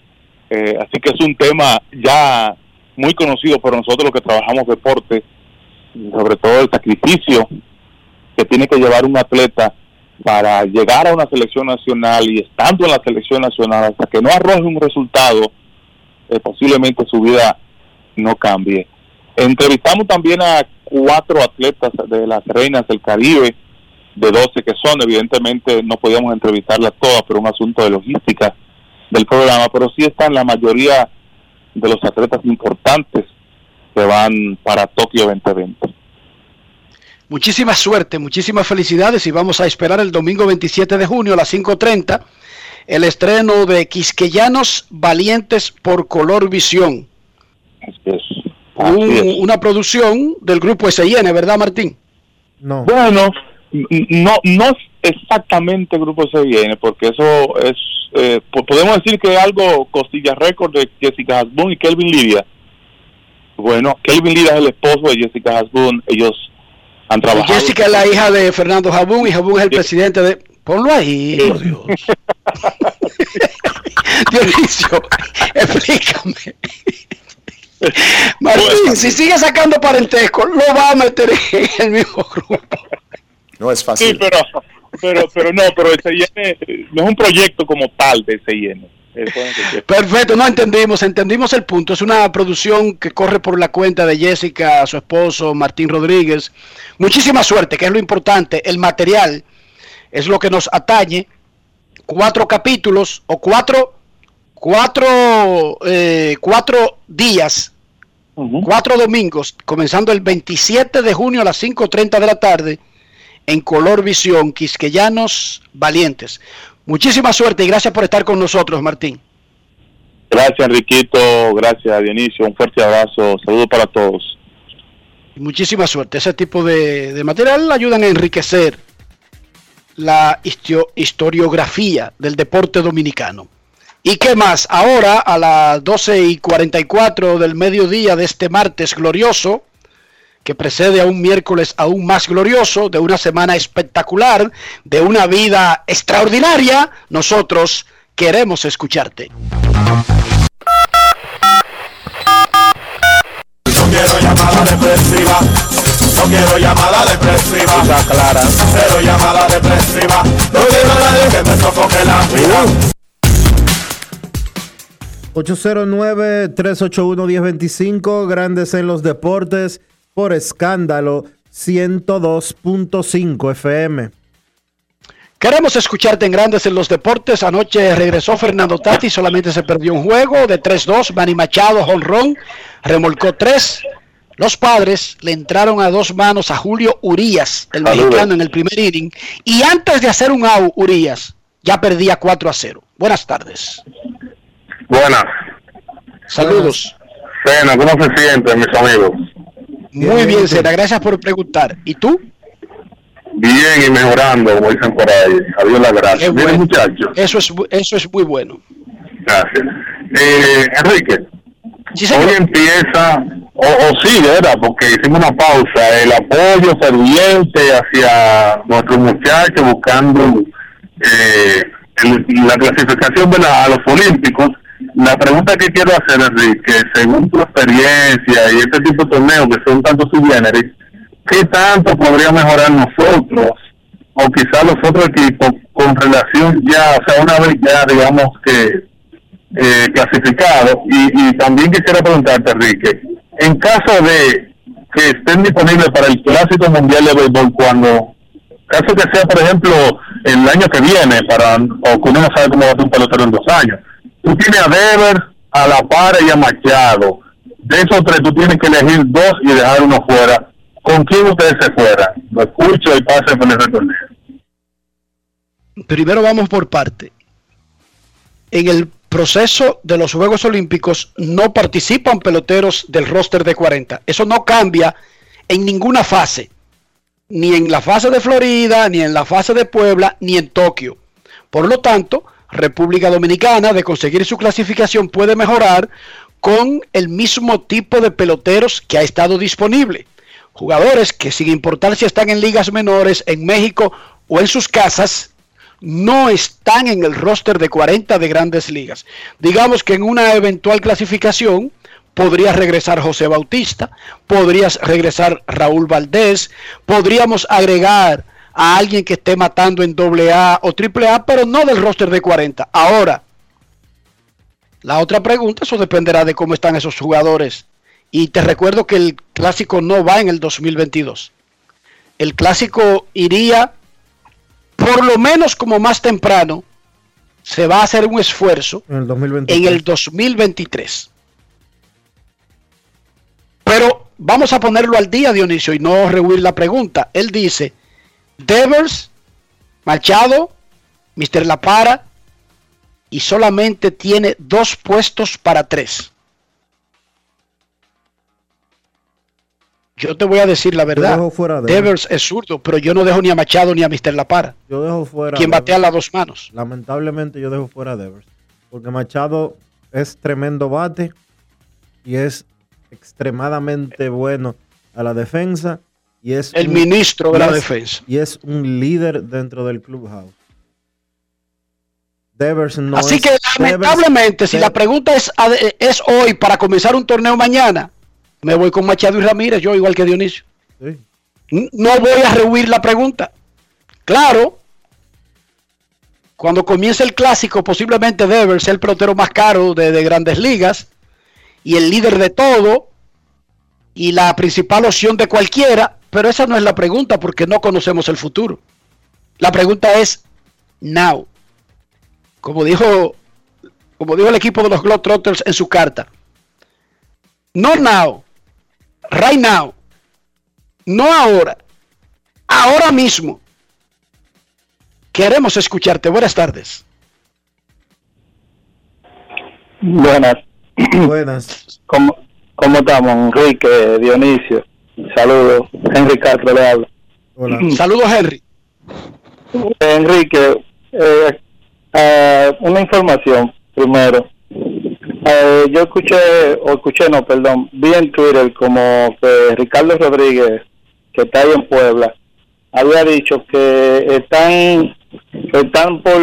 Eh, así que es un tema ya muy conocido por nosotros los que trabajamos deporte, sobre todo el sacrificio que tiene que llevar un atleta para llegar a una selección nacional y estando en la selección nacional hasta que no arroje un resultado, eh, posiblemente su vida no cambie. Entrevistamos también a cuatro atletas de las reinas del Caribe, de 12 que son, evidentemente no podíamos entrevistarlas todas, pero un asunto de logística del programa, pero sí están la mayoría de los atletas importantes que van para Tokio 2020. Muchísima suerte, muchísimas felicidades y vamos a esperar el domingo 27 de junio a las 5.30 el estreno de Quisqueyanos Valientes por Color Visión. Una producción del grupo SIN, ¿verdad Martín? No. Bueno, no, no exactamente grupo SIN, porque eso es, eh, podemos decir que es algo costilla récord de Jessica Hasbun y Kelvin Lidia. Bueno, Kelvin Lidia es el esposo de Jessica Hasbun, ellos han trabajado. Jessica es la hija de Fernando Jabún y Jabún es el presidente de... Ponlo ahí, por Dios. Dionisio, explícame. Martín, si sigue sacando parentesco, lo va a meter en el mismo grupo. No es fácil. Sí, pero, pero, pero no, pero el CIN no es un proyecto como tal de CIN. Perfecto, no entendimos, entendimos el punto. Es una producción que corre por la cuenta de Jessica, su esposo Martín Rodríguez. Muchísima suerte, que es lo importante. El material es lo que nos atañe. Cuatro capítulos o cuatro, cuatro, eh, cuatro días, cuatro domingos, comenzando el 27 de junio a las 5.30 de la tarde en Color Visión, Quisqueyanos Valientes. Muchísima suerte y gracias por estar con nosotros, Martín. Gracias, Enriquito. Gracias, Dionisio. Un fuerte abrazo. Saludos para todos. Muchísima suerte. Ese tipo de, de material ayudan a enriquecer la historiografía del deporte dominicano. ¿Y qué más? Ahora, a las 12 y 44 del mediodía de este martes glorioso, que precede a un miércoles aún más glorioso, de una semana espectacular, de una vida extraordinaria, nosotros queremos escucharte. No quiero llamada depresiva. No quiero llamada depresiva. clara. Cero llamada depresiva. No quiero nadie que me sofoque la vida. 809-381-1025, grandes en los deportes, por escándalo 102.5 FM. Queremos escucharte en Grandes en los Deportes. Anoche regresó Fernando Tati, solamente se perdió un juego de 3-2. Manny Machado, jonrón, remolcó 3. Los padres le entraron a dos manos a Julio Urías, el mexicano, en el primer inning. Y antes de hacer un out, Urías ya perdía 4 a 0. Buenas tardes. Buenas. Saludos. Cena, ¿cómo se sienten, mis amigos? Muy bien, Sena, gracias por preguntar. ¿Y tú? bien y mejorando, como dicen por ahí. Adiós la gracia. Bueno. muchachos, Eso es, eso es muy bueno. gracias. Eh, Enrique, Sí, hoy empieza, o, o sí, ¿verdad? Porque hicimos una pausa, el apoyo ferviente hacia nuestros muchachos buscando eh, el- la clasificación de la- a los Olímpicos. La pregunta que quiero hacer, Enrique, según tu experiencia y este tipo de torneos que son tanto subgéneros, ¿qué tanto podría mejorar nosotros o quizás los otros equipos con relación ya, o sea, una vez ya digamos que eh, clasificado? Y, y también quisiera preguntarte, Enrique, en caso de que estén disponibles para el Clásico Mundial de Béisbol cuando caso que sea, por ejemplo, el año que viene, para o que uno no sabe cómo va a ser un pelotero en dos años. Tú tienes a Devers, a La Para y a Machado. De esos tres, tú tienes que elegir dos y dejar uno fuera. ¿Con quién ustedes se fueran? Lo escucho y pase por ese torneo. Primero vamos por parte. En el proceso de los Juegos Olímpicos no participan peloteros del roster de 40. Eso no cambia en ninguna fase. Ni en la fase de Florida, ni en la fase de Puebla, ni en Tokio. Por lo tanto, República Dominicana, de conseguir su clasificación, puede mejorar con el mismo tipo de peloteros que ha estado disponible. Jugadores que sin importar si están en ligas menores, en México o en sus casas, no están en el roster de 40 de grandes ligas. Digamos que en una eventual clasificación podría regresar José Bautista, podrías regresar Raúl Valdés, podríamos agregar a alguien que esté matando en AA o AAA, pero no del roster de 40. Ahora, la otra pregunta, eso dependerá de cómo están esos jugadores. Y te recuerdo que el clásico no va en el 2022. El clásico iría por lo menos como más temprano, se va a hacer un esfuerzo En el 2023. en el 2023. Pero vamos a ponerlo al día, Dionisio, y no rehuir la pregunta. Él dice, Devers, Machado, Mr. La Para, y solamente tiene dos puestos para tres. Yo te voy a decir la verdad. dejo fuera Devers. Es zurdo, pero yo no dejo ni a Machado ni a Mr. La Para. Yo dejo fuera. Quien batea las dos manos. Lamentablemente yo dejo fuera a Devers. Porque Machado es tremendo bate y es extremadamente bueno a la defensa. Y es El un- ministro de la es- defensa. Y es un líder dentro del clubhouse. Devers no Así es- que lamentablemente, si Devers- la pregunta es, es hoy para comenzar un torneo mañana, me voy con Machado y Ramírez, yo igual que Dionisio. Sí. No voy a rehuir la pregunta. Claro, cuando comience el clásico, posiblemente Devers sea el pelotero más caro de, de grandes ligas y el líder de todo y la principal opción de cualquiera, pero esa no es la pregunta porque no conocemos el futuro. La pregunta es now. Como dijo, como dijo el equipo de los Globetrotters en su carta. No now. Right now. No ahora. Ahora mismo. Queremos escucharte. Buenas tardes. Buenas. Buenas. ¿Cómo, ¿Cómo estamos, Enrique, Dionisio? Saludos. Henry Castro le habla. Hola. Saludos, Henry. Enrique, eh, eh, una información primero. Eh, yo escuché, o escuché, no, perdón, vi en Twitter como que Ricardo Rodríguez, que está ahí en Puebla, había dicho que están, están por,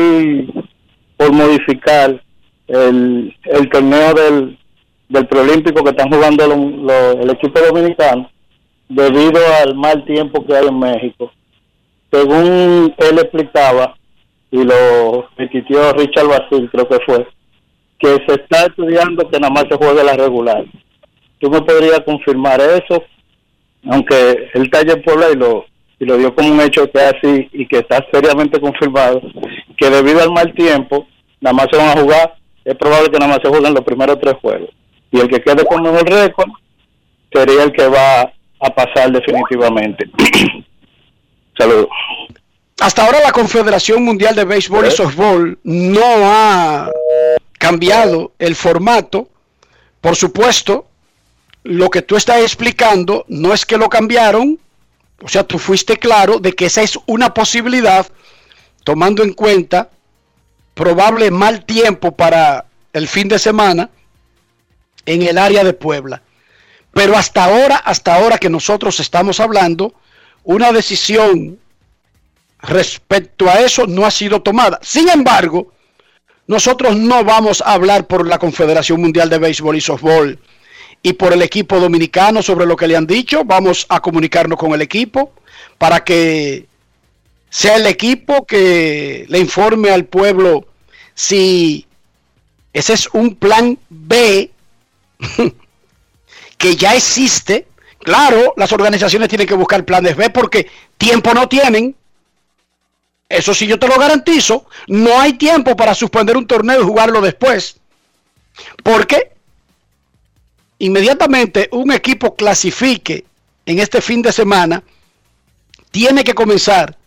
por modificar el, el torneo del, del preolímpico que están jugando lo- lo- el equipo dominicano debido al mal tiempo que hay en México. Según él explicaba, y lo repitió Richard Basil, creo que fue, que se está estudiando que nada más se juegue la regular. ¿Tú me podrías confirmar eso? Aunque él está en Puebla y lo, y lo dio como un hecho que es así y que está seriamente confirmado, que debido al mal tiempo, nada más se van a jugar, es probable que nada más se jueguen los primeros tres juegos. Y el que quede con mejor récord sería el que va a pasar definitivamente. Saludos. Hasta ahora la Confederación Mundial de Béisbol y Softball no ha cambiado el formato. Por supuesto, lo que tú estás explicando no es que lo cambiaron O sea, tú fuiste claro de que esa es una posibilidad, tomando en cuenta probable mal tiempo para el fin de semana en el área de Puebla. Pero hasta ahora, hasta ahora que nosotros estamos hablando, una decisión respecto a eso no ha sido tomada. Sin embargo, nosotros no vamos a hablar por la Confederación Mundial de Béisbol y Softball y por el equipo dominicano sobre lo que le han dicho. Vamos a comunicarnos con el equipo para que sea el equipo que le informe al pueblo si ese es un plan B que ya existe. Claro, las organizaciones tienen que buscar planes B porque tiempo no tienen. Eso sí yo te lo garantizo. No hay tiempo para suspender un torneo y jugarlo después. Porque inmediatamente un equipo clasifique en este fin de semana, tiene que comenzar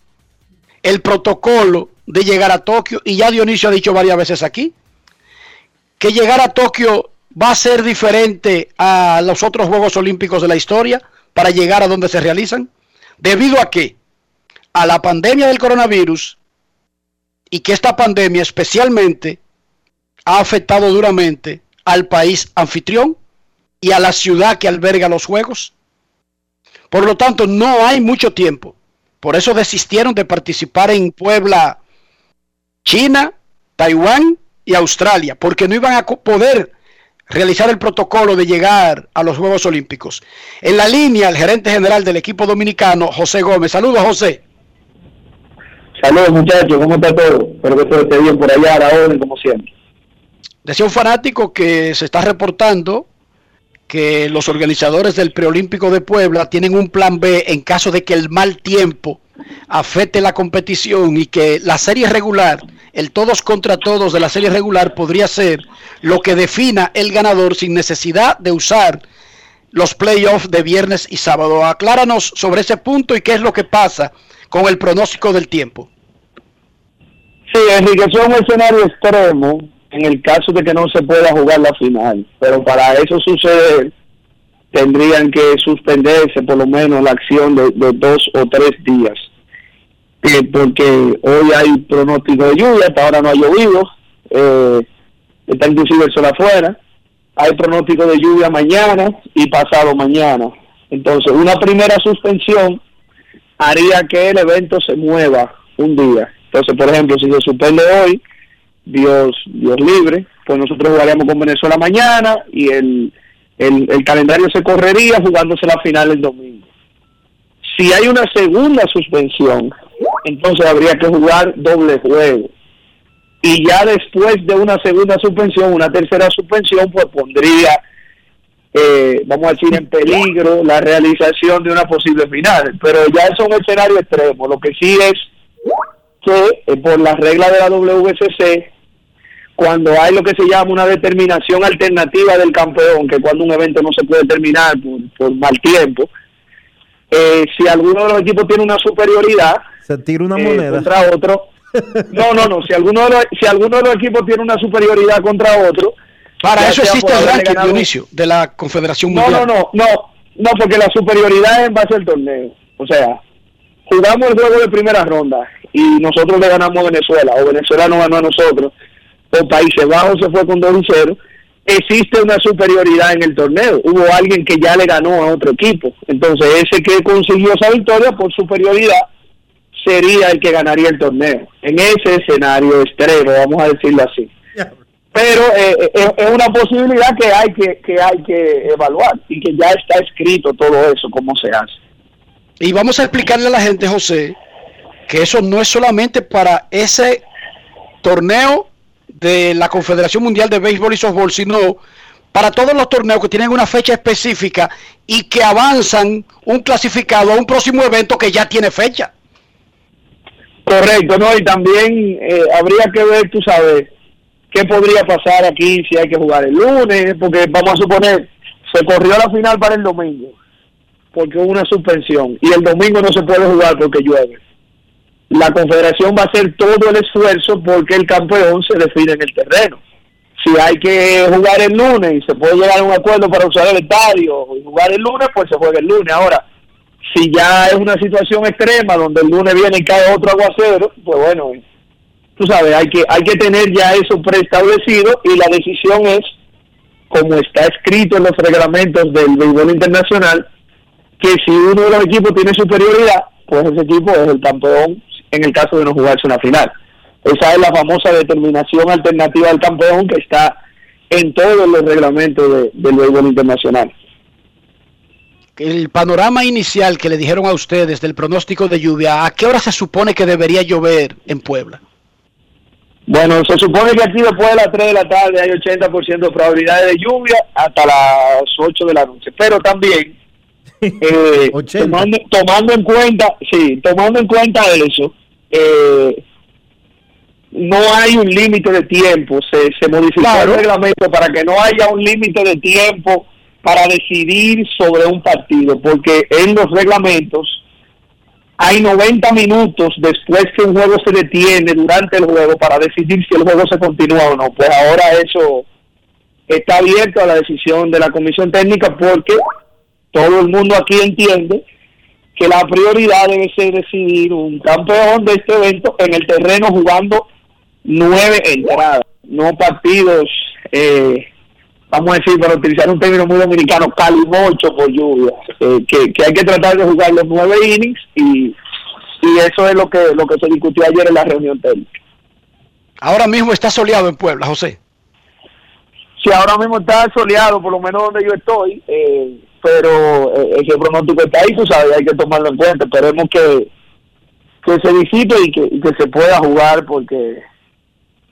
el protocolo de llegar a Tokio. Y ya Dionisio ha dicho varias veces aquí que llegar a Tokio va a ser diferente a los otros Juegos Olímpicos de la historia para llegar a donde se realizan. Debido a que a la pandemia del coronavirus y que esta pandemia especialmente ha afectado duramente al país anfitrión y a la ciudad que alberga los juegos. Por lo tanto, no hay mucho tiempo. Por eso desistieron de participar en Puebla, China, Taiwán y Australia, porque no iban a poder realizar el protocolo de llegar a los Juegos Olímpicos. En la línea, el gerente general del equipo dominicano, José Gómez. Saludos, José. Saludos, muchachos. ¿Cómo está todo? Espero que todo esté bien por allá, a la orden, como siempre. Decía un fanático que se está reportando que los organizadores del preolímpico de Puebla tienen un plan B en caso de que el mal tiempo afecte la competición y que la serie regular, el todos contra todos de la serie regular podría ser lo que defina el ganador sin necesidad de usar los playoffs de viernes y sábado. Acláranos sobre ese punto y qué es lo que pasa con el pronóstico del tiempo. Sí, Enrique, es un escenario extremo en el caso de que no se pueda jugar la final. Pero para eso suceder, tendrían que suspenderse por lo menos la acción de, dos o tres días. Eh, porque hoy hay pronóstico de lluvia, hasta ahora no ha llovido, eh, está inclusive el sol afuera. Hay pronóstico de lluvia mañana y pasado mañana. Entonces, una primera suspensión haría que el evento se mueva un día. Entonces, por ejemplo, si se suspende hoy, Dios, Dios libre, pues nosotros jugaríamos con Venezuela mañana y el, el, calendario se correría jugándose la final el domingo. Si hay una segunda suspensión, entonces habría que jugar doble juego. Y ya después de una segunda suspensión, una tercera suspensión, pues pondría, eh, vamos a decir, en peligro la realización de una posible final. Pero ya es un escenario extremo. Lo que sí es que eh, por las reglas de la WCC, cuando hay lo que se llama una determinación alternativa del campeón, que cuando un evento no se puede terminar por, mal tiempo, eh, si alguno de los equipos tiene una superioridad se tira una eh, moneda contra otro, no, no, no, si alguno de los, si alguno de los equipos tiene una superioridad contra otro, para eso existe el ranking, Dionisio, de la Confederación no, Mundial. No, no, no, no, porque la superioridad es en base al torneo. O sea, jugamos el juego de primera ronda y nosotros le ganamos a Venezuela, o Venezuela no ganó a nosotros, o Países Bajos se fue con 2 y 0, existe una superioridad en el torneo. Hubo alguien que ya le ganó a otro equipo. Entonces, ese que consiguió esa victoria por superioridad sería el que ganaría el torneo. En ese escenario extremo, vamos a decirlo así. Pero eh, eh, es una posibilidad que hay que, que hay que evaluar y que ya está escrito todo eso, cómo se hace. Y vamos a explicarle a la gente, José, que eso no es solamente para ese torneo de la Confederación Mundial de Béisbol y Softball, sino para todos los torneos que tienen una fecha específica y que avanzan un clasificado a un próximo evento que ya tiene fecha. Correcto, ¿no? Y también eh, habría que ver, tú sabes, qué podría pasar aquí si hay que jugar el lunes, porque vamos a suponer, se corrió la final para el domingo, porque hubo una suspensión, y el domingo no se puede jugar porque llueve la confederación va a hacer todo el esfuerzo porque el campeón se define en el terreno. Si hay que jugar el lunes y se puede llegar a un acuerdo para usar el estadio y jugar el lunes, pues se juega el lunes. Ahora, Si ya es una situación extrema donde el lunes viene y cae otro aguacero, pues bueno, tú sabes, hay que, hay que tener ya eso preestablecido y la decisión es, como está escrito en los reglamentos del béisbol internacional, que si uno de los equipos tiene superioridad, pues ese equipo es el campeón en el caso de no jugarse una final. Esa es la famosa determinación alternativa del campeón que está en todos los reglamentos de- del béisbol internacional. El panorama inicial que le dijeron a ustedes del pronóstico de lluvia, ¿a qué hora se supone que debería llover en Puebla? Bueno, se supone que aquí después de las 3 de la tarde hay 80% de probabilidades de lluvia hasta las 8 de la noche. Pero también, eh, tomando, tomando en cuenta, sí, tomando en cuenta eso, eh, no hay un límite de tiempo. Se, se modificó el reglamento para que no haya un límite de tiempo para decidir sobre un partido, porque en los reglamentos hay 90 minutos después que un juego se detiene durante el juego para decidir si el juego se continúa o no. Pues ahora eso está abierto a la decisión de la comisión técnica porque todo el mundo aquí entiende que la prioridad debe ser decidir un campeón de este evento en el terreno jugando nueve entradas, no partidos, eh, vamos a decir, para utilizar un término muy dominicano, calimocho por lluvia, eh, que, que hay que tratar de jugar los nueve innings y, y eso es lo que, lo que se discutió ayer en la reunión técnica. Ahora mismo está soleado en Puebla, José. Sí, ahora mismo está soleado, por lo menos donde yo estoy, eh, pero eh, ese pronóstico está ahí, tú sabes, hay que tomarlo en cuenta. Esperemos que, que se disipe y que, y que se pueda jugar, porque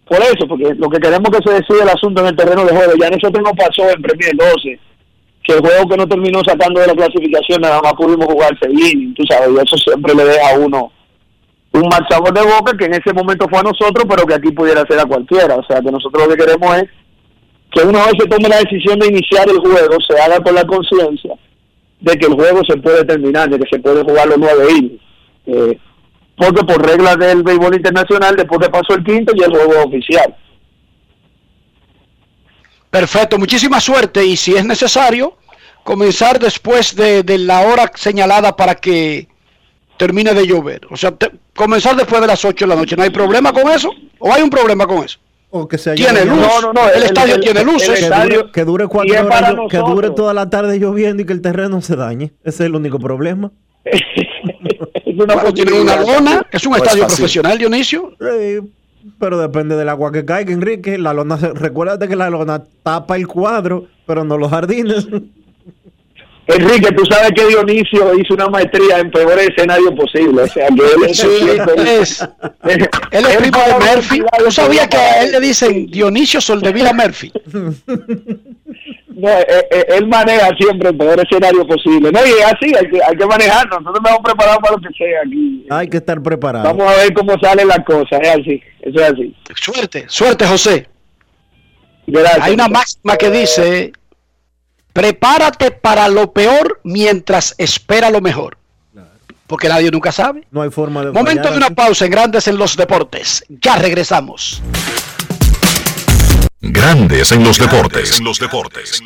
por eso, porque lo que queremos que se decida el asunto en el terreno de juego. Ya nosotros nos pasó en Premier 12, que el juego que no terminó sacando de la clasificación, nada más pudimos jugarse bien, tú sabes, y eso siempre le deja a uno un mal de boca que en ese momento fue a nosotros, pero que aquí pudiera ser a cualquiera. O sea, que nosotros lo que queremos es que una vez se tome la decisión de iniciar el juego, se haga con la conciencia de que el juego se puede terminar, de que se puede jugar los nueve innings. Eh, porque por reglas del béisbol internacional, después que pasó el quinto y el juego oficial. Perfecto, muchísima suerte y si es necesario, comenzar después de, de la hora señalada para que termine de llover. O sea, comenzar después de las 8 de la noche. ¿No hay problema con eso? ¿O hay un problema con eso? O que se Tiene luz. No, no, no, el, estadio tiene luces. que, dure, que dure cuatro es horas, que dure toda la tarde lloviendo y que el terreno se dañe. Ese es el único problema. Bueno, tiene una lona, es un estadio profesional, Dionisio. Sí, pero depende del agua que caiga, Enrique. La lona, recuérdate que la lona tapa el cuadro, pero no los jardines. Enrique, tú sabes que Dionisio hizo una maestría en peores escenarios posibles. O sea, que él es, Sí, él es, él es primo de Murphy. ¿Tú sabías que a él le dicen Dionisio Soldevila Murphy? No, eh, eh, él maneja siempre el peor escenario posible. No, y es así, hay que, hay que manejarnos. Nosotros estamos preparados para lo que sea aquí. Hay que estar preparado. Vamos a ver cómo salen las cosas. Es así, eso es así. Suerte, suerte, José. Gracias. Hay una máxima que dice, prepárate para lo peor mientras espera lo mejor. Porque nadie nunca sabe. No hay forma de. Momento fallar de una pausa en Grandes en los Deportes. Ya regresamos. Grandes en los deportes. En los deportes. En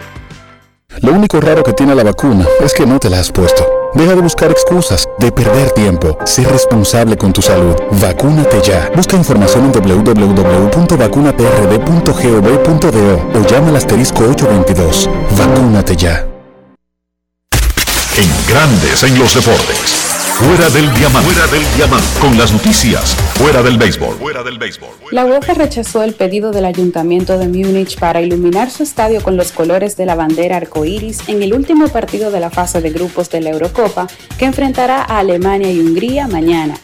Lo único raro que tiene la vacuna es que no te la has puesto. Deja de buscar excusas, de perder tiempo. Sé responsable con tu salud. Vacúnate ya. Busca información en www.vacunatrd.gov.do o llama al asterisco 822. Vacúnate ya. En Grandes en los deportes. Fuera del diamante. Fuera del diamante. Con las noticias. Fuera del béisbol. Fuera del béisbol. La UEFA rechazó el pedido del Ayuntamiento de Múnich para iluminar su estadio con los colores de la bandera arcoíris en el último partido de la fase de grupos de la Eurocopa que enfrentará a Alemania y Hungría mañana.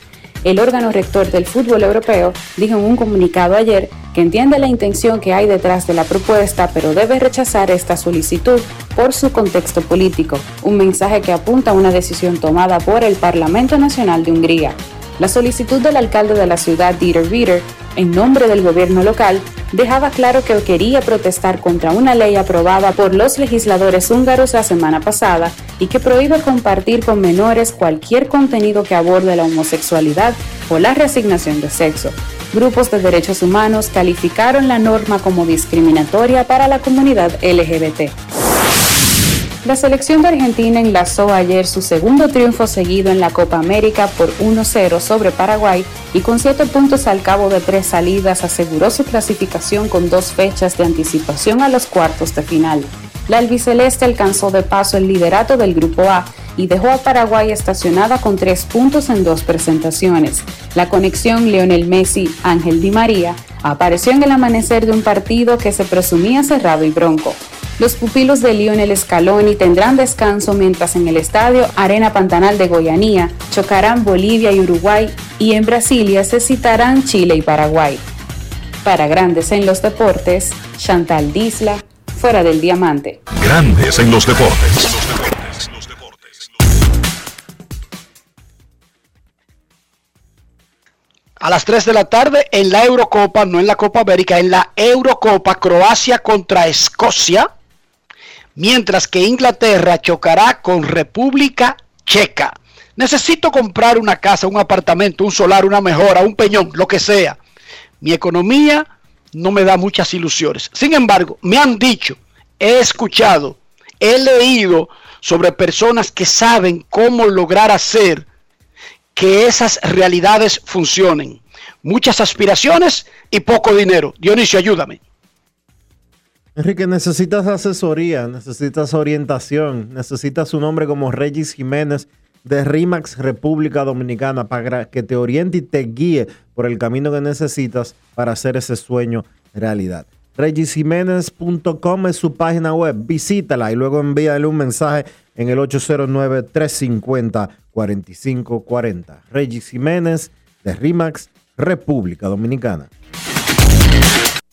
El órgano rector del fútbol europeo dijo en un comunicado ayer que entiende la intención que hay detrás de la propuesta, pero debe rechazar esta solicitud por su contexto político, un mensaje que apunta a una decisión tomada por el Parlamento Nacional de Hungría. La solicitud del alcalde de la ciudad, Dieter Wieder, en nombre del gobierno local, dejaba claro que quería protestar contra una ley aprobada por los legisladores húngaros la semana pasada y que prohíbe compartir con menores cualquier contenido que aborde la homosexualidad o la reasignación de sexo. Grupos de derechos humanos calificaron la norma como discriminatoria para la comunidad LGBT. La selección de Argentina enlazó ayer su segundo triunfo seguido en la Copa América por 1-0 sobre Paraguay y con 7 puntos al cabo de tres salidas aseguró su clasificación con dos fechas de anticipación a los cuartos de final. La albiceleste alcanzó de paso el liderato del Grupo A y dejó a Paraguay estacionada con tres puntos en dos presentaciones. La conexión Lionel Messi-Ángel Di María apareció en el amanecer de un partido que se presumía cerrado y bronco. Los pupilos de Lionel Scaloni tendrán descanso mientras en el estadio Arena Pantanal de Goianía chocarán Bolivia y Uruguay y en Brasilia se citarán Chile y Paraguay. Para Grandes en los Deportes, Chantal Disla, fuera del diamante. Grandes en los deportes. A las 3 de la tarde en la Eurocopa, no en la Copa América, en la Eurocopa, Croacia contra Escocia, mientras que Inglaterra chocará con República Checa. Necesito comprar una casa, un apartamento, un solar, una mejora, un peñón, lo que sea. Mi economía no me da muchas ilusiones. Sin embargo, me han dicho, he escuchado, he leído sobre personas que saben cómo lograr hacer que esas realidades funcionen. Muchas aspiraciones y poco dinero. Dionisio, ayúdame. Enrique, necesitas asesoría, necesitas orientación, necesitas un hombre como Regis Jiménez de RIMAX República Dominicana para que te oriente y te guíe por el camino que necesitas para hacer ese sueño realidad. RegisJiménez.com es su página web, visítala y luego envíale un mensaje en el 809-350-4540. Regis Jiménez de RIMAX República Dominicana.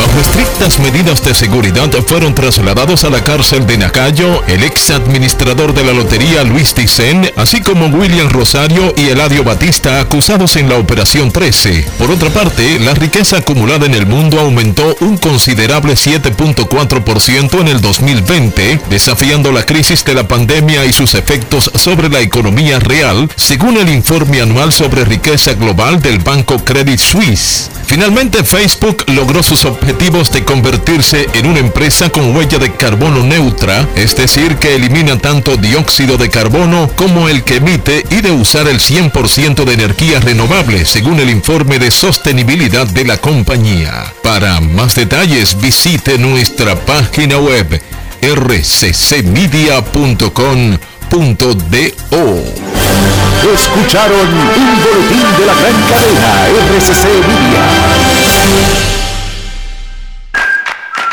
Bajo estrictas medidas de seguridad fueron trasladados a la cárcel de Nacayo el ex administrador de la lotería Luis Dicen, así como William Rosario y Eladio Batista acusados en la Operación 13. Por otra parte, la riqueza acumulada en el mundo aumentó un considerable 7.4% en el 2020, desafiando la crisis de la pandemia y sus efectos sobre la economía real, según el informe anual sobre riqueza global del banco Credit Suisse. Finalmente, Facebook logró sus objetivos de convertirse en una empresa con huella de carbono neutra, es decir, que elimina tanto dióxido de carbono como el que emite y de usar el 100% de energía renovable, según el informe de sostenibilidad de la compañía. Para más detalles, visite nuestra página web rccmedia.com.do. Escucharon un boletín de la gran cadena RCC Media.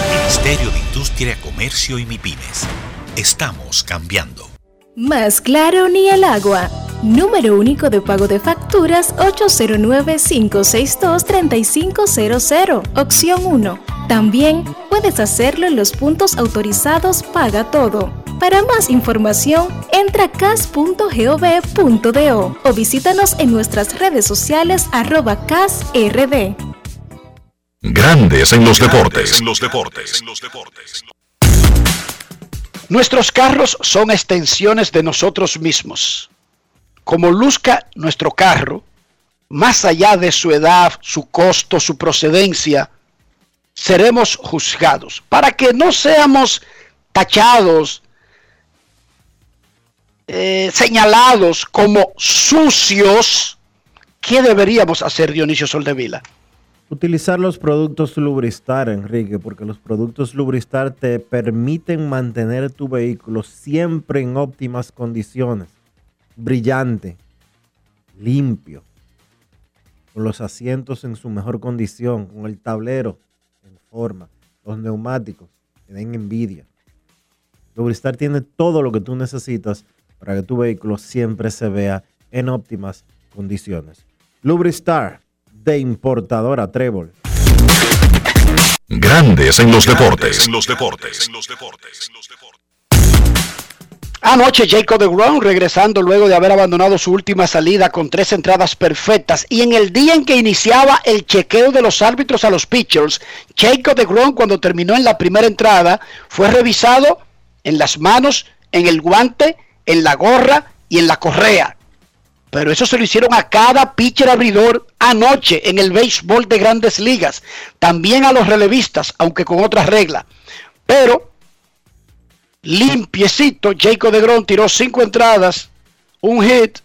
Ministerio de Industria, Comercio y MIPIMES. Estamos cambiando. Más claro ni el agua. Número único de pago de facturas 809-562-3500, opción 1. También puedes hacerlo en los puntos autorizados Paga Todo. Para más información, entra a cas.gov.do o visítanos en nuestras redes sociales arroba casrd. Grandes en los deportes. En los deportes. Nuestros carros son extensiones de nosotros mismos. Como luzca nuestro carro, más allá de su edad, su costo, su procedencia, seremos juzgados. Para que no seamos tachados, eh, señalados como sucios, ¿qué deberíamos hacer, Dionisio Soldevila? Utilizar los productos Lubristar, Enrique, porque los productos Lubristar te permiten mantener tu vehículo siempre en óptimas condiciones. Brillante, limpio, con los asientos en su mejor condición, con el tablero en forma, los neumáticos que den envidia. Lubristar tiene todo lo que tú necesitas para que tu vehículo siempre se vea en óptimas condiciones. Lubristar de importadora Trébol. Grandes en los deportes. En los deportes. Anoche Jacob de Grom regresando luego de haber abandonado su última salida con tres entradas perfectas y en el día en que iniciaba el chequeo de los árbitros a los pitchers, Jacob de Grom cuando terminó en la primera entrada fue revisado en las manos, en el guante, en la gorra y en la correa. Pero eso se lo hicieron a cada pitcher abridor anoche en el béisbol de grandes ligas. También a los relevistas, aunque con otras reglas. Pero limpiecito, Jacob de Grom tiró cinco entradas, un hit,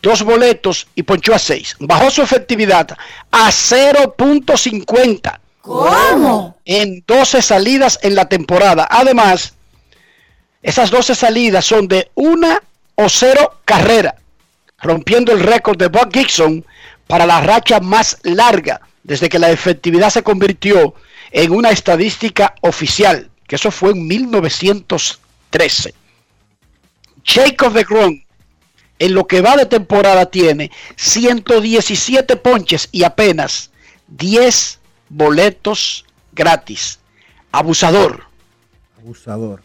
dos boletos y ponchó a seis. Bajó su efectividad a 0.50. ¿Cómo? En 12 salidas en la temporada. Además, esas 12 salidas son de una o cero carrera, rompiendo el récord de Bob Gibson para la racha más larga desde que la efectividad se convirtió en una estadística oficial que eso fue en 1913. Jacob de Grom, en lo que va de temporada, tiene 117 ponches y apenas 10 boletos gratis. Abusador. Abusador.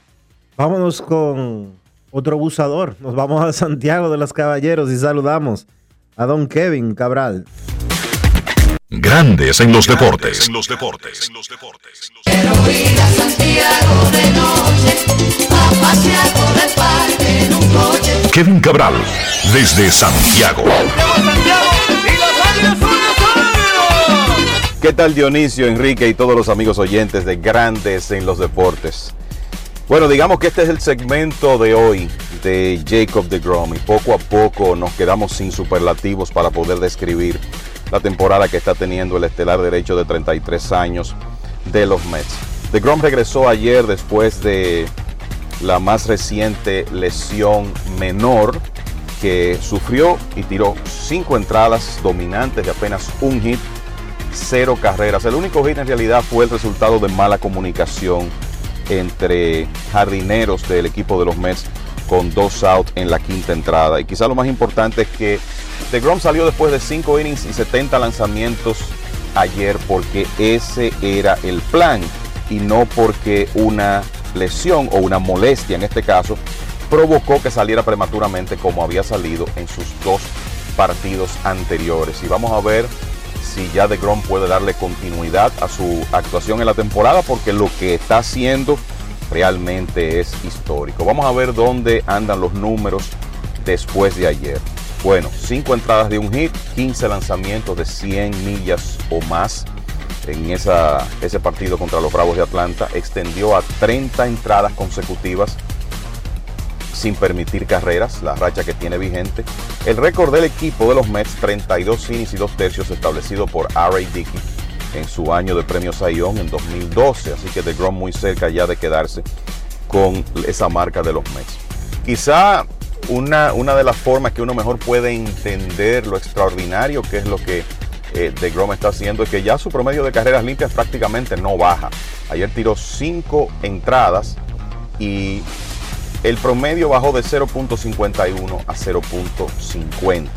Vámonos con otro abusador. Nos vamos a Santiago de los Caballeros y saludamos a don Kevin Cabral. Grandes en los deportes. En los deportes. Quiero ir a Santiago de noche, a pasear por el parque en un coche. Kevin Cabral, desde Santiago. ¿Qué tal Dionisio, Enrique y todos los amigos oyentes de Grandes en los Deportes? Bueno, digamos que este es el segmento de hoy de Jacob de Grom y poco a poco nos quedamos sin superlativos para poder describir la temporada que está teniendo el estelar derecho de 33 años de los Mets. De Grom regresó ayer después de la más reciente lesión menor que sufrió y tiró cinco entradas dominantes de apenas un hit, cero carreras. El único hit en realidad fue el resultado de mala comunicación entre jardineros del equipo de los Mets con dos outs en la quinta entrada. Y quizá lo más importante es que DeGrom salió después de cinco innings y 70 lanzamientos ayer porque ese era el plan y no porque una lesión o una molestia en este caso provocó que saliera prematuramente como había salido en sus dos partidos anteriores. Y vamos a ver si ya DeGrom puede darle continuidad a su actuación en la temporada porque lo que está haciendo realmente es histórico. Vamos a ver dónde andan los números después de ayer. Bueno, 5 entradas de un hit, 15 lanzamientos de 100 millas o más en esa, ese partido contra los Bravos de Atlanta. Extendió a 30 entradas consecutivas sin permitir carreras, la racha que tiene vigente. El récord del equipo de los Mets, 32 innings y 2 tercios establecido por R.A. Dickey en su año de premio Sayón en 2012. Así que DeGrom muy cerca ya de quedarse con esa marca de los Mets. Quizá una, una de las formas que uno mejor puede entender lo extraordinario que es lo que eh, DeGrom está haciendo es que ya su promedio de carreras limpias prácticamente no baja. Ayer tiró 5 entradas y el promedio bajó de 0.51 a 0.50.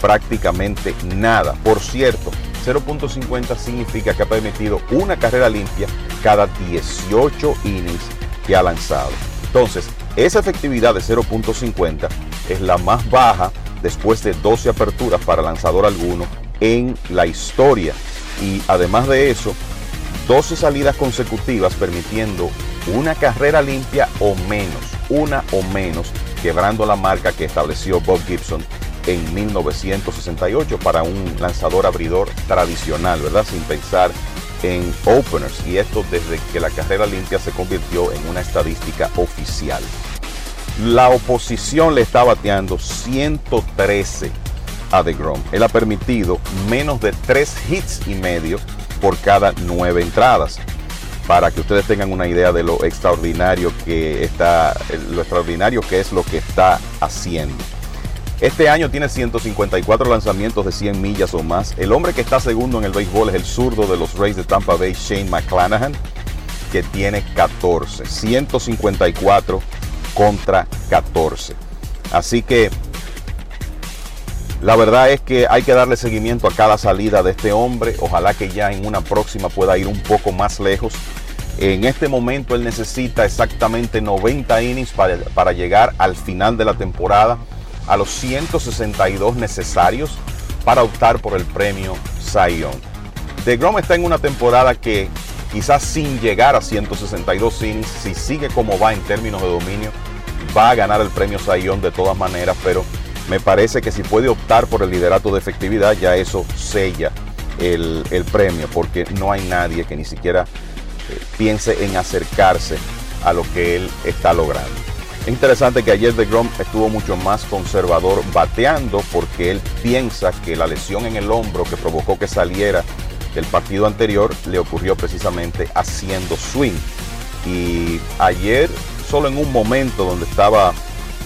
Prácticamente nada. Por cierto, 0.50 significa que ha permitido una carrera limpia cada 18 innings que ha lanzado. Entonces, esa efectividad de 0.50 es la más baja después de 12 aperturas para lanzador alguno en la historia. Y además de eso, 12 salidas consecutivas permitiendo una carrera limpia o menos, una o menos, quebrando la marca que estableció Bob Gibson en 1968 para un lanzador abridor tradicional, ¿verdad? Sin pensar en openers y esto desde que la carrera limpia se convirtió en una estadística oficial. La oposición le está bateando 113 a DeGrom. Él ha permitido menos de 3 hits y medio por cada 9 entradas. Para que ustedes tengan una idea de lo extraordinario que está, lo extraordinario que es lo que está haciendo. Este año tiene 154 lanzamientos de 100 millas o más. El hombre que está segundo en el béisbol es el zurdo de los Rays de Tampa Bay, Shane McClanahan, que tiene 14. 154 contra 14. Así que la verdad es que hay que darle seguimiento a cada salida de este hombre. Ojalá que ya en una próxima pueda ir un poco más lejos. En este momento él necesita exactamente 90 innings para, llegar al final de la temporada a los 162 necesarios para optar por el premio Cy Young. DeGrom está en una temporada que quizás sin llegar a 162 innings, si sigue como va en términos de dominio, va a ganar el premio Cy de todas maneras, pero me parece que si puede optar por el liderato de efectividad, ya eso sella el, premio, porque no hay nadie que ni siquiera eh, piense en acercarse a lo que él está logrando. Es interesante que ayer Grom estuvo mucho más conservador bateando porque él piensa que la lesión en el hombro que provocó que saliera del partido anterior le ocurrió precisamente haciendo swing. Y ayer, solo en un momento donde estaba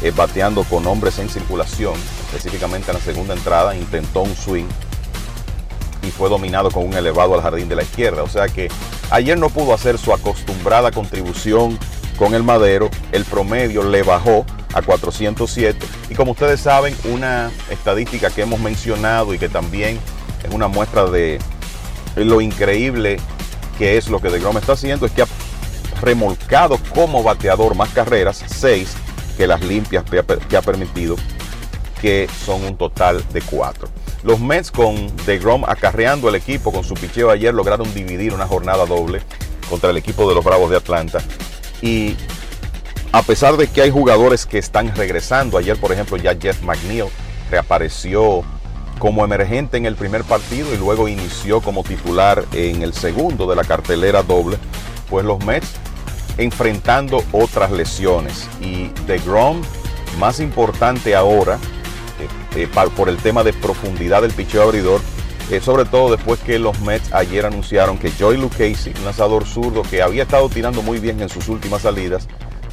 eh, bateando con hombres en circulación, específicamente en la segunda entrada, intentó un swing y fue dominado con un elevado al jardín de la izquierda. O sea que ayer no pudo hacer su acostumbrada contribución con el madero, el promedio le bajó a 407 y como ustedes saben, una estadística que hemos mencionado y que también es una muestra de lo increíble que es lo que de Grom está haciendo es que ha remolcado como bateador más carreras, 6 que las limpias que ha permitido, que son un total de cuatro. Los Mets con DeGrom acarreando el equipo con su picheo ayer lograron dividir una jornada doble contra el equipo de los Bravos de Atlanta. Y a pesar de que hay jugadores que están regresando, ayer por ejemplo ya Jeff McNeil reapareció como emergente en el primer partido y luego inició como titular en el segundo de la cartelera doble, pues los Mets enfrentando otras lesiones. Y de Grom, más importante ahora, eh, eh, por el tema de profundidad del picheo abridor, eh, sobre todo después que los Mets ayer anunciaron que Joy Lucchesi, un lanzador zurdo que había estado tirando muy bien en sus últimas salidas,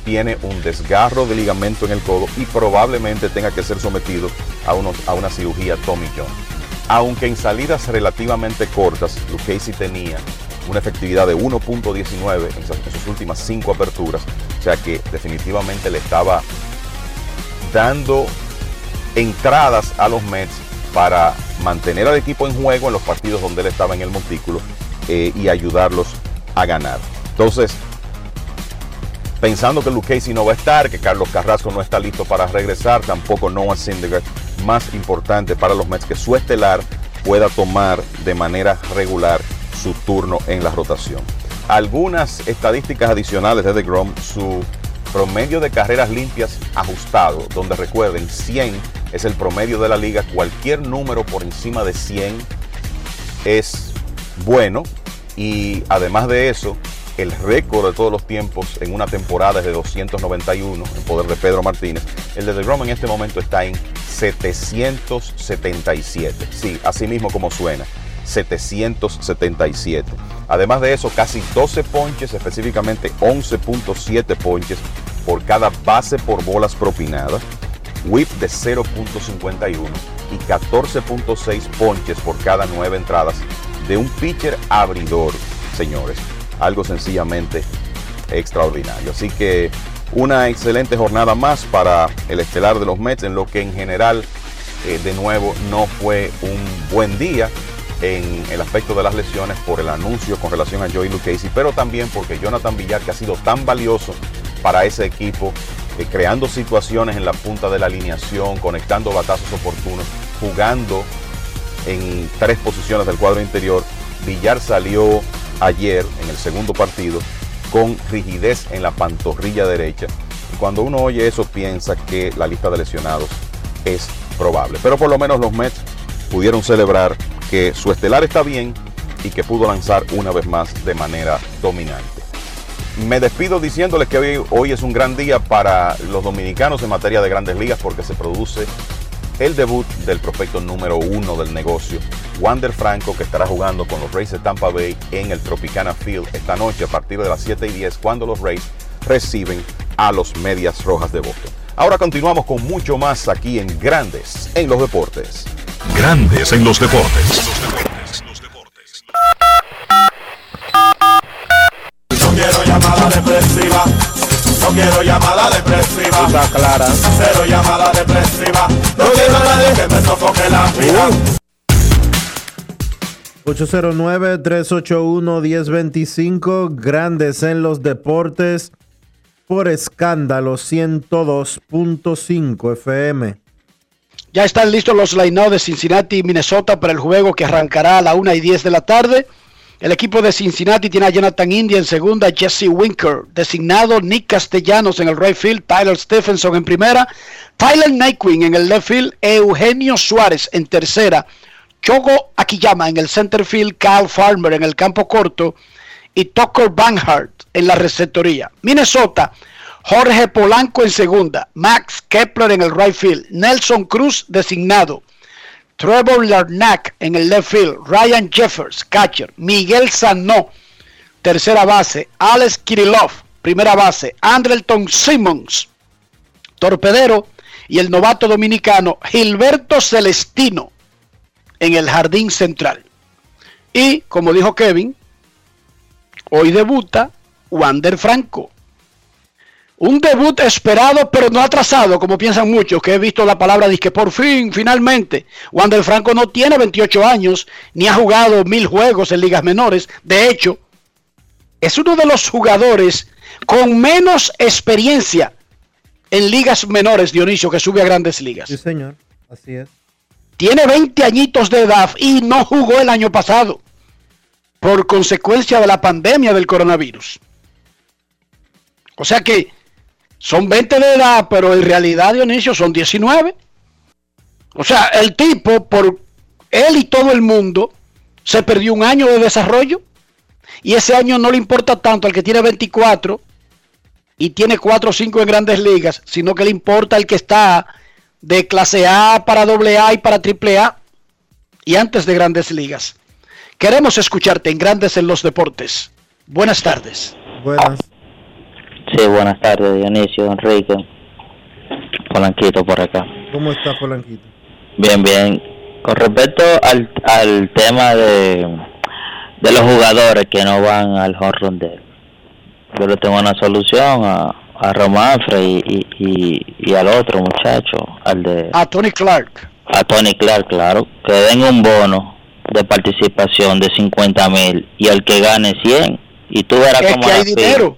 tiene un desgarro de ligamento en el codo y probablemente tenga que ser sometido a, a una cirugía Tommy John. Aunque en salidas relativamente cortas, Lucchesi tenía una efectividad de 1.19 en, sus últimas cinco aperturas. O sea que definitivamente le estaba dando entradas a los Mets para mantener al equipo en juego en los partidos donde él estaba en el montículo eh, y ayudarlos a ganar. Entonces, pensando que Luke Casey no va a estar, que Carlos Carrasco no está listo para regresar, tampoco Noah Syndergaard, más importante para los Mets que su estelar pueda tomar de manera regular su turno en la rotación. Algunas estadísticas adicionales de DeGrom, su promedio de carreras limpias ajustado, donde recuerden 100 es el promedio de la liga, cualquier número por encima de 100 es bueno y además de eso, el récord de todos los tiempos en una temporada es de 291 en poder de Pedro Martínez. El de DeGrom en este momento está en 777. Sí, así mismo como suena. 777. Además de eso, casi 12 ponches, específicamente 11.7 ponches por cada base por bolas propinadas, whip de 0.51 y 14.6 ponches por cada 9 entradas de un pitcher abridor, señores. Algo sencillamente extraordinario. Así que una excelente jornada más para el estelar de los Mets, en lo que en general, eh, de nuevo, no fue un buen día en el aspecto de las lesiones por el anuncio con relación a Joey Lucchesi, pero también porque Jonathan Villar, que ha sido tan valioso para ese equipo, eh, creando situaciones en la punta de la alineación, conectando batazos oportunos, jugando en tres posiciones del cuadro interior. Villar salió ayer en el segundo partido con rigidez en la pantorrilla derecha. Y cuando uno oye eso piensa que la lista de lesionados es probable. Pero por lo menos los Mets pudieron celebrar que su estelar está bien y que pudo lanzar una vez más de manera dominante. Me despido diciéndoles que hoy, es un gran día para los dominicanos en materia de grandes ligas porque se produce el debut del prospecto número uno del negocio, Wander Franco, que estará jugando con los Rays de Tampa Bay en el Tropicana Field esta noche a partir de las 7 y 10, cuando los Rays reciben a los Medias Rojas de Boston. Ahora continuamos con mucho más aquí en Grandes en los Deportes. Grandes en los Deportes. No quiero llamada depresiva. No quiero llamada depresiva. Está clara. Cero llamada depresiva. No quiero a nadie que me sofoque la vida. 809-381-1025, Grandes en los Deportes, por escándalo 102.5 FM. Ya están listos los line de Cincinnati y Minnesota para el juego que arrancará a la 1 y 10 de la tarde. El equipo de Cincinnati tiene a Jonathan India en segunda, Jesse Winker, designado Nick Castellanos en el right field, Tyler Stephenson en primera, Tyler Nightwing en el left field, Eugenio Suárez en tercera, Chogo Akiyama en el center field, Kyle Farmer en el campo corto y Tucker Banhart en la receptoría. Minnesota, Jorge Polanco en segunda, Max Kepler en el right field, Nelson Cruz designado, Trevor Larnack en el left field, Ryan Jeffers, catcher, Miguel Sanó, tercera base, Alex Kirillov, primera base, Andrelton Simmons, torpedero, y el novato dominicano Gilberto Celestino en el jardín central. Y, como dijo Kevin, hoy debuta Wander Franco. Un debut esperado pero no atrasado, como piensan muchos, que he visto la palabra que por fin, finalmente. Wander Franco no tiene 28 años, ni ha jugado mil juegos en ligas menores. De hecho, es uno de los jugadores con menos experiencia en ligas menores, Dionisio, que sube a grandes ligas. Sí, señor, así es. Tiene 20 añitos de edad y no jugó el año pasado por consecuencia de la pandemia del coronavirus. O sea que son 20 de edad, pero en realidad, Dionisio, son 19. O sea, el tipo, por él y todo el mundo, se perdió un año de desarrollo. Y ese año no le importa tanto al que tiene 24 y tiene 4 o 5 en grandes ligas, sino que le importa el que está de clase A para doble A y para triple A y antes de grandes ligas. Queremos escucharte en Grandes en los Deportes. Buenas tardes. Buenas. Sí, buenas tardes, Dionisio, Enrique. Polanquito por acá. ¿Cómo está Polanquito? Bien, bien. Con respecto al, al tema de, de los jugadores que no van al home de yo le tengo una solución a, a Romanfre y, y, y, y, al otro muchacho, al de... A Tony Clark. A Tony Clark, claro. Que den un bono de participación de 50 mil y el que gane 100 y tú verás es cómo que hay dinero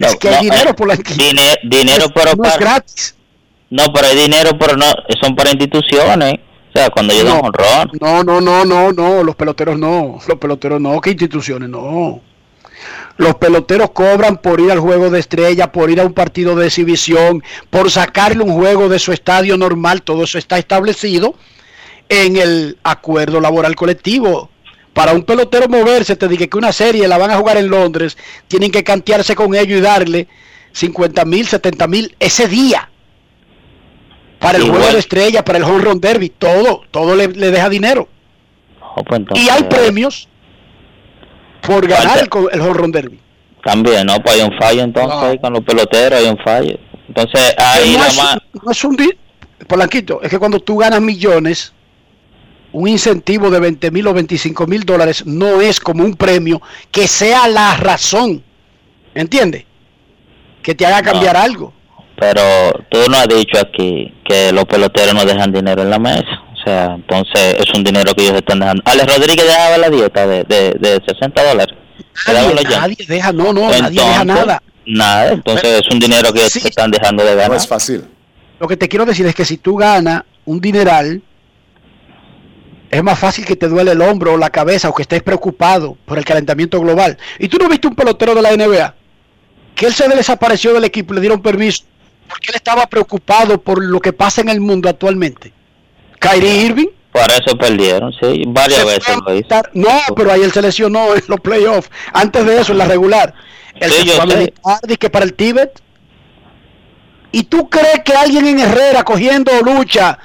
no, es que no, hay dinero eh, por la Dine- dinero no, pero no es gratis no pero hay dinero pero no son para instituciones O sea, cuando yo un honrón. No, no, no, no, no, los peloteros no, los peloteros no, ¿qué instituciones? No. Los peloteros cobran por ir al juego de estrella, por ir a un partido de exhibición, por sacarle un juego de su estadio normal, todo eso está establecido en el acuerdo laboral colectivo. Para un pelotero moverse, te dije que una serie la van a jugar en Londres, tienen que cantearse con ellos y darle 50 mil, 70 mil ese día. Para el juego de estrella, para el home run derby, todo, todo le, le deja dinero. Oh, pues entonces, Y hay premios por ganar el, el home run derby. También, ¿no? Pues hay un fallo entonces ahí con los peloteros, hay un fallo. Entonces, ahí no, nada es, no es un Polanquito, es que cuando tú ganas millones, un incentivo de 20 mil o 25 mil dólares no es como un premio que sea la razón, ¿entiendes? Que te haga cambiar algo. Pero tú no has dicho aquí que los peloteros no dejan dinero en la mesa. O sea, entonces es un dinero que ellos están dejando. Alex Rodríguez dejaba la dieta de, de, de 60 dólares. Nadie, nadie deja, no, no, nadie deja Entonces, nada. Nada, entonces es un dinero que ellos están dejando de ganar. No es fácil. Lo que te quiero decir es que si tú ganas un dineral, es más fácil que te duele el hombro o la cabeza o que estés preocupado por el calentamiento global. Y tú no viste un pelotero de la NBA que él se desapareció del equipo y le dieron permiso porque él estaba preocupado por lo que pasa en el mundo actualmente. Kyrie Irving. Por eso perdieron, sí, varias veces lo hizo. No, pero ahí él se lesionó en los playoffs. Antes de eso, en la regular. Él Sí, se yo sé. que para el Tíbet. ¿Y tú crees que alguien en Herrera cogiendo lucha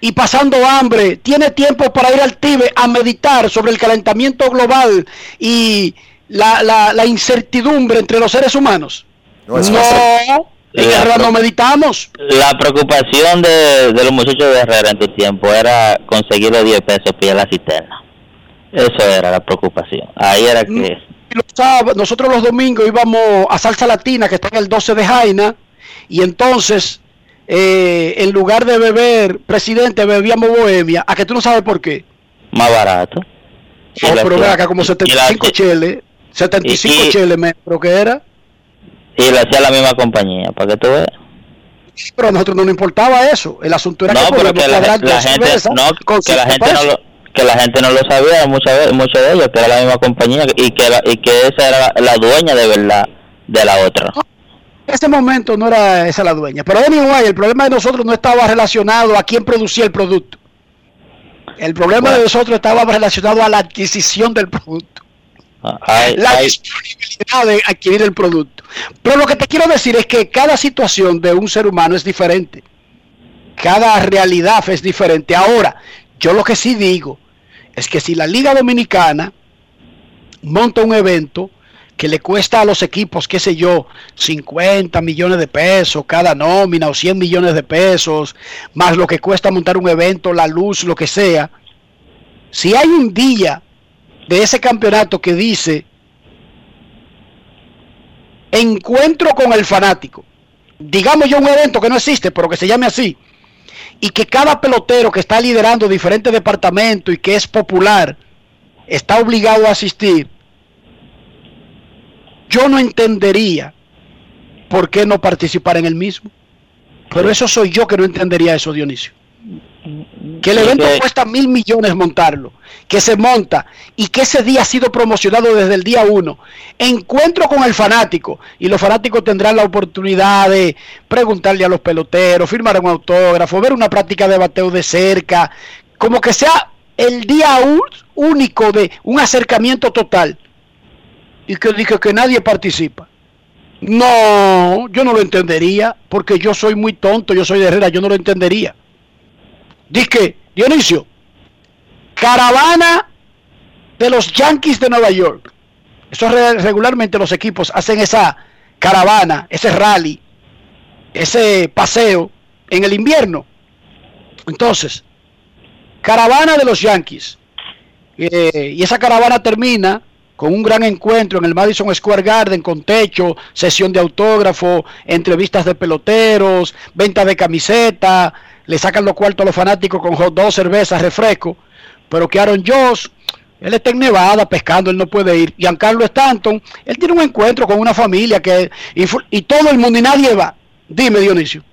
y pasando hambre tiene tiempo para ir al Tíbet a meditar sobre el calentamiento global y la, la- la incertidumbre entre los seres humanos? No es no, fácil. en Herrera no meditamos. La preocupación de, de los muchachos de Herrera en tu tiempo era conseguir los 10 pesos para la cisterna. Eso era la preocupación. Ahí era que... Sábados- nosotros los domingos íbamos a Salsa Latina, que está en el 12 de Jaina, y entonces, eh, en lugar de beber presidente, bebíamos bohemia. ¿A que tú no sabes por qué? Más barato. Y Oh, pero acá, como y 75 la- cheles, 75 y- y- cheles, me- ¿pero qué era? Y lo hacía la misma compañía, para que tú veas. Pero a nosotros no nos importaba eso. El asunto era No, que pero que la, la gente, no, que la gente no lo, que la gente no lo sabía muchas muchos de ellos, que era la misma compañía y que la, y que esa era la, dueña de verdad de la otra. Ese momento no era esa la dueña. Pero anyway, el problema de nosotros no estaba relacionado a quién producía el producto. El problema de nosotros estaba relacionado a la adquisición del producto. Hay, la disponibilidad de adquirir el producto. Pero lo que te quiero decir es que cada situación de un ser humano es diferente. Cada realidad es diferente. Ahora, yo lo que sí digo es que si la Liga Dominicana monta un evento que le cuesta a los equipos, qué sé yo, 50 millones de pesos cada nómina o 100 millones de pesos, más lo que cuesta montar un evento, la luz, lo que sea, si hay un día de ese campeonato que dice encuentro con el fanático, digamos yo un evento que no existe, pero que se llame así, y que cada pelotero que está liderando diferentes departamentos y que es popular está obligado a asistir, yo no entendería por qué no participar en el mismo. Pero eso soy yo que no entendería eso, Dionisio. Que el evento cuesta mil millones montarlo, que se monta y que ese día ha sido promocionado desde el día uno. Encuentro con el fanático y los fanáticos tendrán la oportunidad de preguntarle a los peloteros, firmar un autógrafo, ver una práctica de bateo de cerca, como que sea el día único de un acercamiento total y que diga que nadie participa. No, yo no lo entendería, porque yo soy muy tonto, yo soy de Herrera, yo no lo entendería. Dice, Dionisio, caravana de los Yankees de Nueva York. Eso re- regularmente los equipos hacen esa caravana, ese rally, ese paseo en el invierno. Entonces, caravana de los Yankees. Eh, y esa caravana termina con un gran encuentro en el Madison Square Garden con techo, sesión de autógrafo, entrevistas de peloteros, venta de camiseta, le sacan los cuartos a los fanáticos con hot dogs, cervezas, refresco, pero que Aaron Josh, él está en Nevada pescando, él no puede ir. Giancarlo Stanton, él tiene un encuentro con una familia que y, y todo el mundo y nadie va. Dime Dionisio.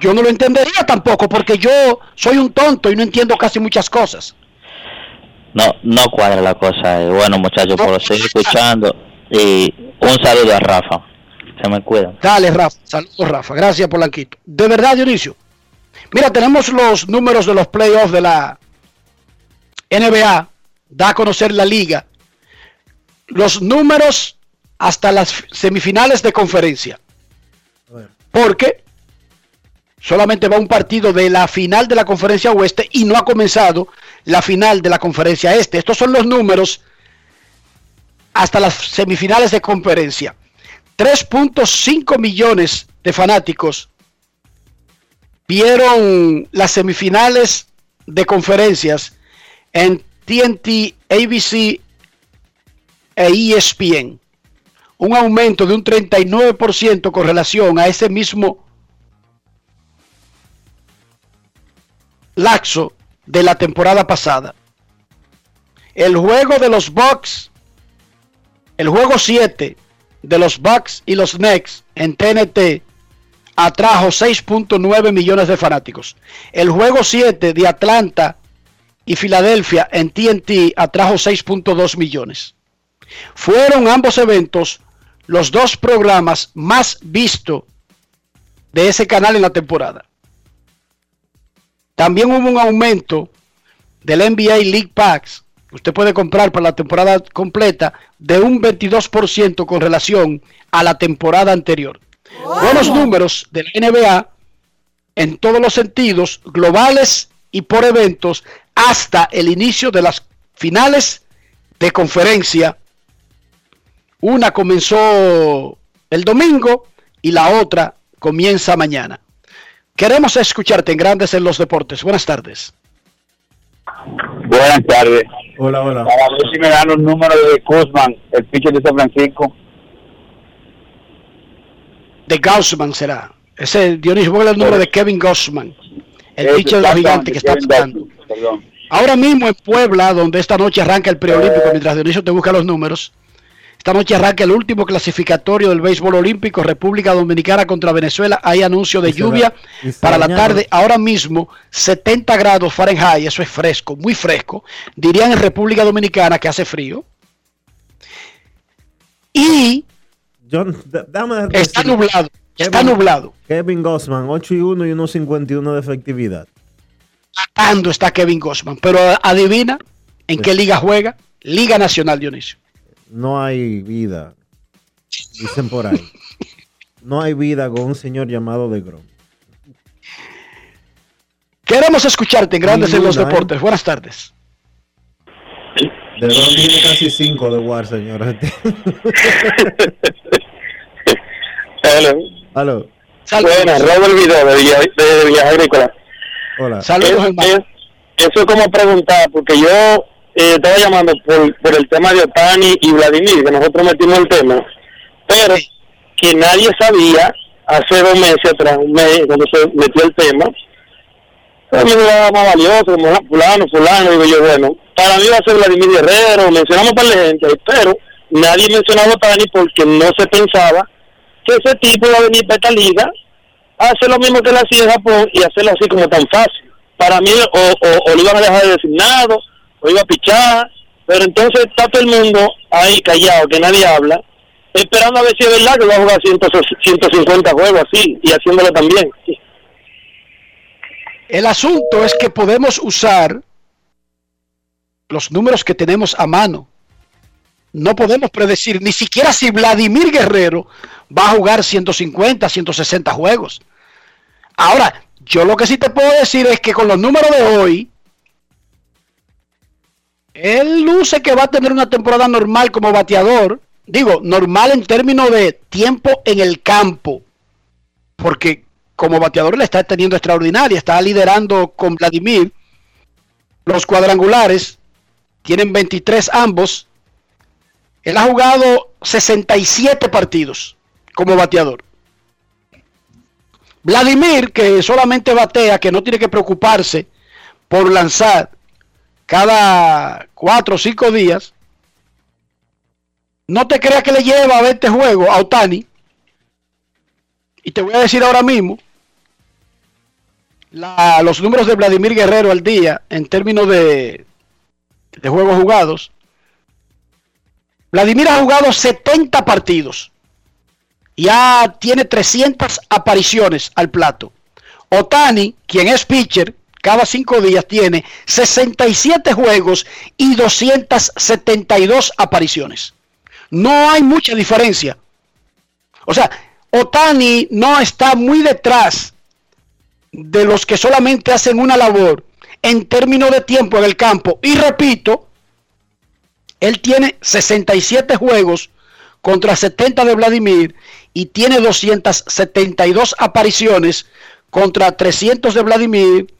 Yo no lo entendería tampoco porque yo soy un tonto y no entiendo casi muchas cosas. No, no cuadra la cosa. eh. Bueno, muchachos, por seguir escuchando. Y un saludo a Rafa. Se me cuidan. Dale, Rafa. Saludos, Rafa. Gracias, Polanquito. De verdad, Dionisio. Mira, tenemos los números de los playoffs de la NBA. Da a conocer la liga. Los números hasta las semifinales de conferencia. Porque solamente va un partido de la final de la conferencia oeste y no ha comenzado la final de la conferencia este. Estos son los números hasta las semifinales de conferencia. 3.5 millones de fanáticos vieron las semifinales de conferencias en TNT, ABC e ESPN. Un aumento de un 39% con relación a ese mismo laxo de la temporada pasada. El juego de los Bucks, el juego 7 de los Bucks y los Knicks en TNT atrajo 6.9 millones de fanáticos. El juego 7 de Atlanta y Filadelfia en TNT atrajo 6.2 millones. Fueron ambos eventos los dos programas más vistos de ese canal en la temporada. También hubo un aumento del NBA League Packs, que usted puede comprar para la temporada completa, de un 22% con relación a la temporada anterior. Buenos números de la NBA en todos los sentidos, globales y por eventos, hasta el inicio de las finales de conferencia. Una comenzó el domingo y la otra comienza mañana. Queremos escucharte en Grandes en los Deportes. Buenas tardes. Buenas tardes. Hola, hola. Para ver si me dan los números de Kuzman, el pitcher de San Francisco. De Gaussman será. Ese Dionisio, el número de Kevin Gaussman, el pitcher de los gigantes que está jugando. Ahora mismo en Puebla, donde esta noche arranca el preolímpico, mientras Dionisio te busca los números, esta noche arranca el último clasificatorio del béisbol olímpico, República Dominicana contra Venezuela. Hay anuncio de lluvia para la tarde. Ahora mismo, 70 grados Fahrenheit, eso es fresco, muy fresco. Dirían en República Dominicana que hace frío. Y John, d- dame está nublado, está Kevin- nublado. Kevin Gossman, 8 y 1 y 1.51 de efectividad. Matando está Kevin Gossman. Pero adivina en qué liga juega. Liga Nacional, Dionisio. No hay vida. Dicen por ahí. No hay vida con un señor llamado de Grom. Queremos escucharte en Grandes en los ¿eh? Deportes. Buenas tardes. De Grom tiene casi 5 de War, señores. Hello. Aló. Buenas, Robert Vidal de Villa, de Villa Agrícola. Hola. Es- es- eso es como preguntar, porque yo eh, estaba llamando por, por el tema de Otani y Vladimir, que nosotros metimos el tema, pero que nadie sabía hace dos meses atrás, un mes, cuando se metió el tema, a mí me más valioso, como fulano, fulano, digo yo, bueno, para mí va a ser Vladimir Guerrero, mencionamos para la gente, pero nadie mencionaba a Otani porque no se pensaba que ese tipo iba a venir para esta liga a hacer lo mismo que él hacía en Japón y hacerlo así como tan fácil. Para mí, o, o, lo iban a dejar de designado, o iba a pichar, pero entonces está todo el mundo ahí callado, que nadie habla, esperando a ver si es verdad que va a jugar 100, 150 juegos así y haciéndolo también. El asunto es que podemos usar los números que tenemos a mano. No podemos predecir ni siquiera si Vladimir Guerrero va a jugar 150, 160 juegos. Ahora, yo lo que sí te puedo decir es que con los números de hoy, él luce que va a tener una temporada normal como bateador. Digo, normal en términos de tiempo en el campo. Porque como bateador le está teniendo extraordinaria. Está liderando con Vladimir. Los cuadrangulares tienen 23 ambos. Él ha jugado 67 partidos como bateador. Vladimir, que solamente batea, que no tiene que preocuparse por lanzar cada cuatro o cinco días, no te creas que le lleva a 20 juegos a Otani. Y te voy a decir ahora mismo, la- los números de Vladimir Guerrero al día en términos de, de juegos jugados. Vladimir ha jugado 70 partidos. Ya tiene 300 apariciones al plato. Otani, quien es pitcher, cada cinco días tiene 67 juegos y 272 apariciones. No hay mucha diferencia. O sea, Otani no está muy detrás de los que solamente hacen una labor en términos de tiempo en el campo. Y repito, él tiene 67 juegos contra 70 de Vladimir y tiene 272 apariciones contra 300 de Vladimir.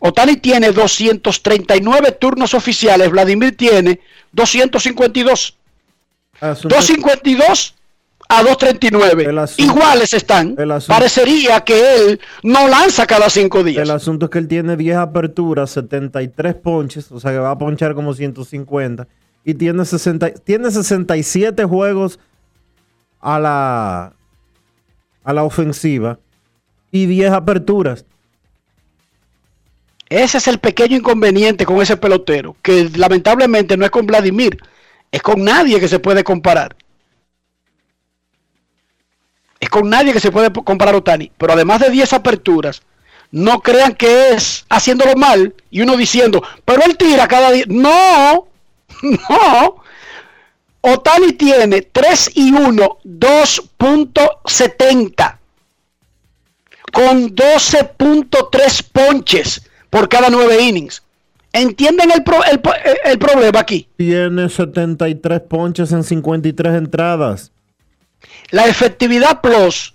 Otani tiene 239 turnos oficiales, Vladimir tiene 252. Asunto- 252 a 239. Iguales están. Parecería que él no lanza cada cinco días. El asunto es que él tiene 10 aperturas, 73 ponches, o sea que va a ponchar como 150. Y tiene, 60, tiene 67 juegos a la, a la ofensiva y 10 aperturas. Ese es el pequeño inconveniente con ese pelotero, que lamentablemente no es con Vladimir, es con nadie que se puede comparar. Es con nadie que se puede comparar Otani. Pero además de 10 aperturas, no crean que es haciéndolo mal y uno diciendo, pero él tira cada día. No, no. Otani tiene 3 y 1, 2.70 con 12.3 ponches por cada 9 innings. ¿Entienden el, pro- el, el problema aquí? Tiene 73 ponches en 53 entradas. La efectividad plus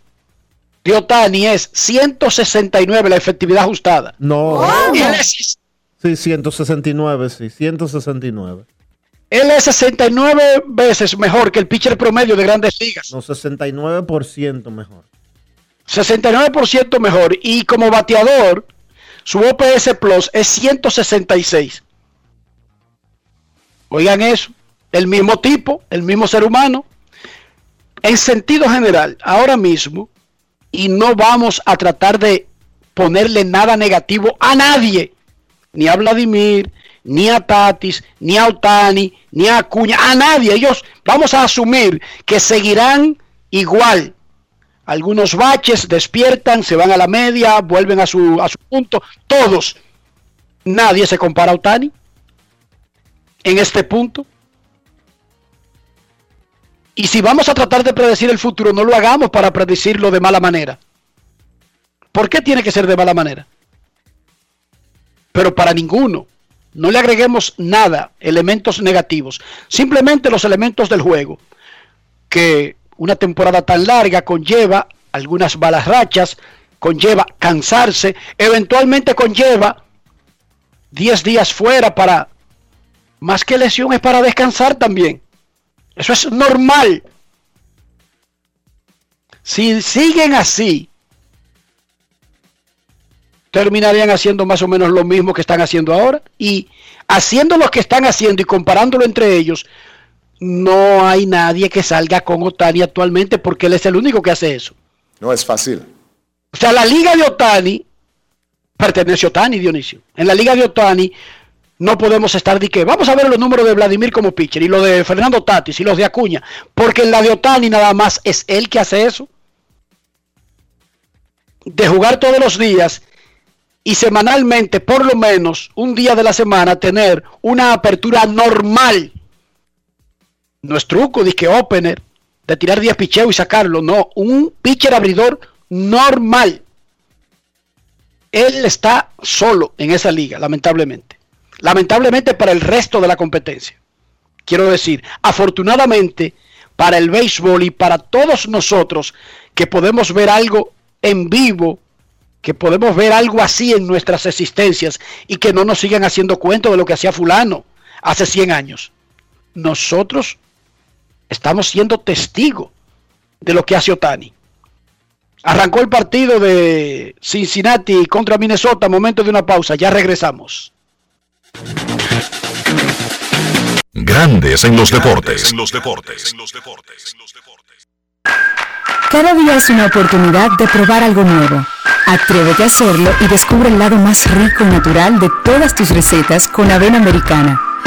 de Otani es 169, la efectividad ajustada. No. Y él es, Sí, 169, sí, 169. él es 69 veces mejor que el pitcher promedio de grandes ligas. No, 69% mejor. 69% mejor. Y como bateador, su OPS Plus es 166. Oigan eso. El mismo tipo, el mismo ser humano. En sentido general, ahora mismo, y no vamos a tratar de ponerle nada negativo a nadie, ni a Vladimir, ni a Tatis, ni a Otani, ni a Acuña, a nadie. Ellos vamos a asumir que seguirán igual. Algunos baches despiertan, se van a la media, vuelven a su, a su punto. Todos. Nadie se compara a Otani en este punto. Y si vamos a tratar de predecir el futuro, no lo hagamos para predecirlo de mala manera. ¿Por qué tiene que ser de mala manera? Pero para ninguno. No le agreguemos nada, elementos negativos. Simplemente los elementos del juego. Que una temporada tan larga conlleva algunas balas rachas, conlleva cansarse, eventualmente conlleva 10 días fuera para, más que lesión, es para descansar también. Eso es normal. Si siguen así, terminarían haciendo más o menos lo mismo que están haciendo ahora. Y haciendo lo que están haciendo y comparándolo entre ellos, no hay nadie que salga con Otani actualmente porque él es el único que hace eso. No es fácil. O sea, la liga de Otani pertenece a Otani, Dionisio. En la liga de Otani no podemos estar de que vamos a ver los números de Vladimir como pitcher y los de Fernando Tatis y los de Acuña, porque en la de Otani nada más es él que hace eso. De jugar todos los días y semanalmente, por lo menos un día de la semana, tener una apertura normal. No es truco, disque opener, de tirar 10 picheos y sacarlo. No, un pitcher abridor normal. Él está solo en esa liga, lamentablemente. Lamentablemente para el resto de la competencia. Quiero decir, afortunadamente para el béisbol y para todos nosotros que podemos ver algo en vivo, que podemos ver algo así en nuestras existencias y que no nos sigan haciendo cuento de lo que hacía fulano hace 100 años. Nosotros estamos siendo testigos de lo que hace Otani. Arrancó el partido de Cincinnati contra Minnesota, momento de una pausa, ya regresamos. Grandes en los deportes. En los deportes. Cada día es una oportunidad de probar algo nuevo. Atrévete a hacerlo y descubre el lado más rico y natural de todas tus recetas con avena americana.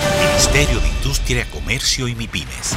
Ministerio de Industria, Comercio y MIPIMES.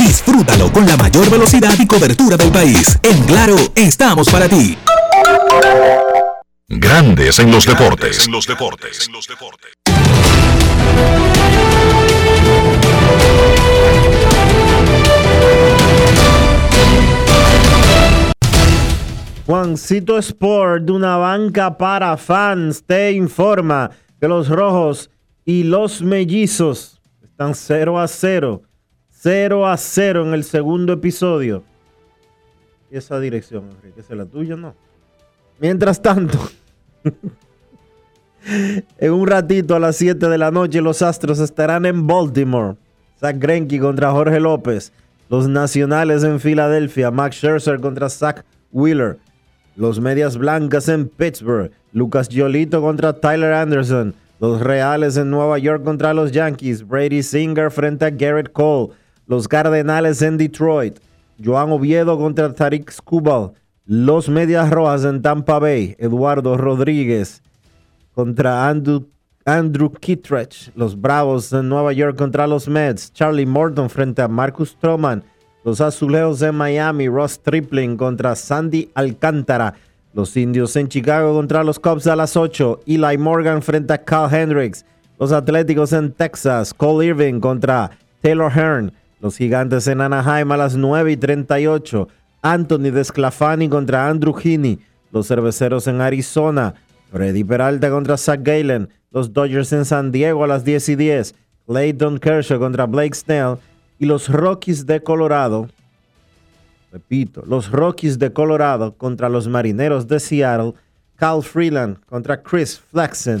Disfrútalo con la mayor velocidad y cobertura del país. En Claro, estamos para ti. Grandes en los deportes. En los deportes. En los deportes. Juancito Sport, de una banca para fans, te informa que los rojos y los mellizos están 0 a 0. 0 a 0 en el segundo episodio. ¿Y esa dirección, Enrique? ¿Es la tuya no? Mientras tanto, en un ratito a las 7 de la noche, los Astros estarán en Baltimore. Zach Greinke contra Jorge López. Los Nacionales en Filadelfia. Max Scherzer contra Zach Wheeler. Los Medias Blancas en Pittsburgh. Lucas Giolito contra Tyler Anderson. Los Reales en Nueva York contra los Yankees. Brady Singer frente a Garrett Cole. Los Cardenales en Detroit. Joan Oviedo contra Tariq Skubal. Los Medias Rojas en Tampa Bay. Eduardo Rodríguez contra Andrew, Andrew Kittredge. Los Bravos en Nueva York contra los Mets. Charlie Morton frente a Marcus Stroman. Los Azulejos en Miami. Ross Tripling contra Sandy Alcántara. Los Indios en Chicago contra los Cubs a las 8. Eli Morgan frente a Cal Hendricks. Los Atléticos en Texas. Cole Irving contra Taylor Hearn. Los Gigantes en Anaheim a las 9 y 38. Anthony Desclafani contra Andrew Heaney. Los Cerveceros en Arizona. Freddy Peralta contra Zach Galen. Los Dodgers en San Diego a las 10 y 10. Clayton Kershaw contra Blake Snell. Y los Rockies de Colorado. Repito, los Rockies de Colorado contra los Marineros de Seattle. Cal Freeland contra Chris Flexen.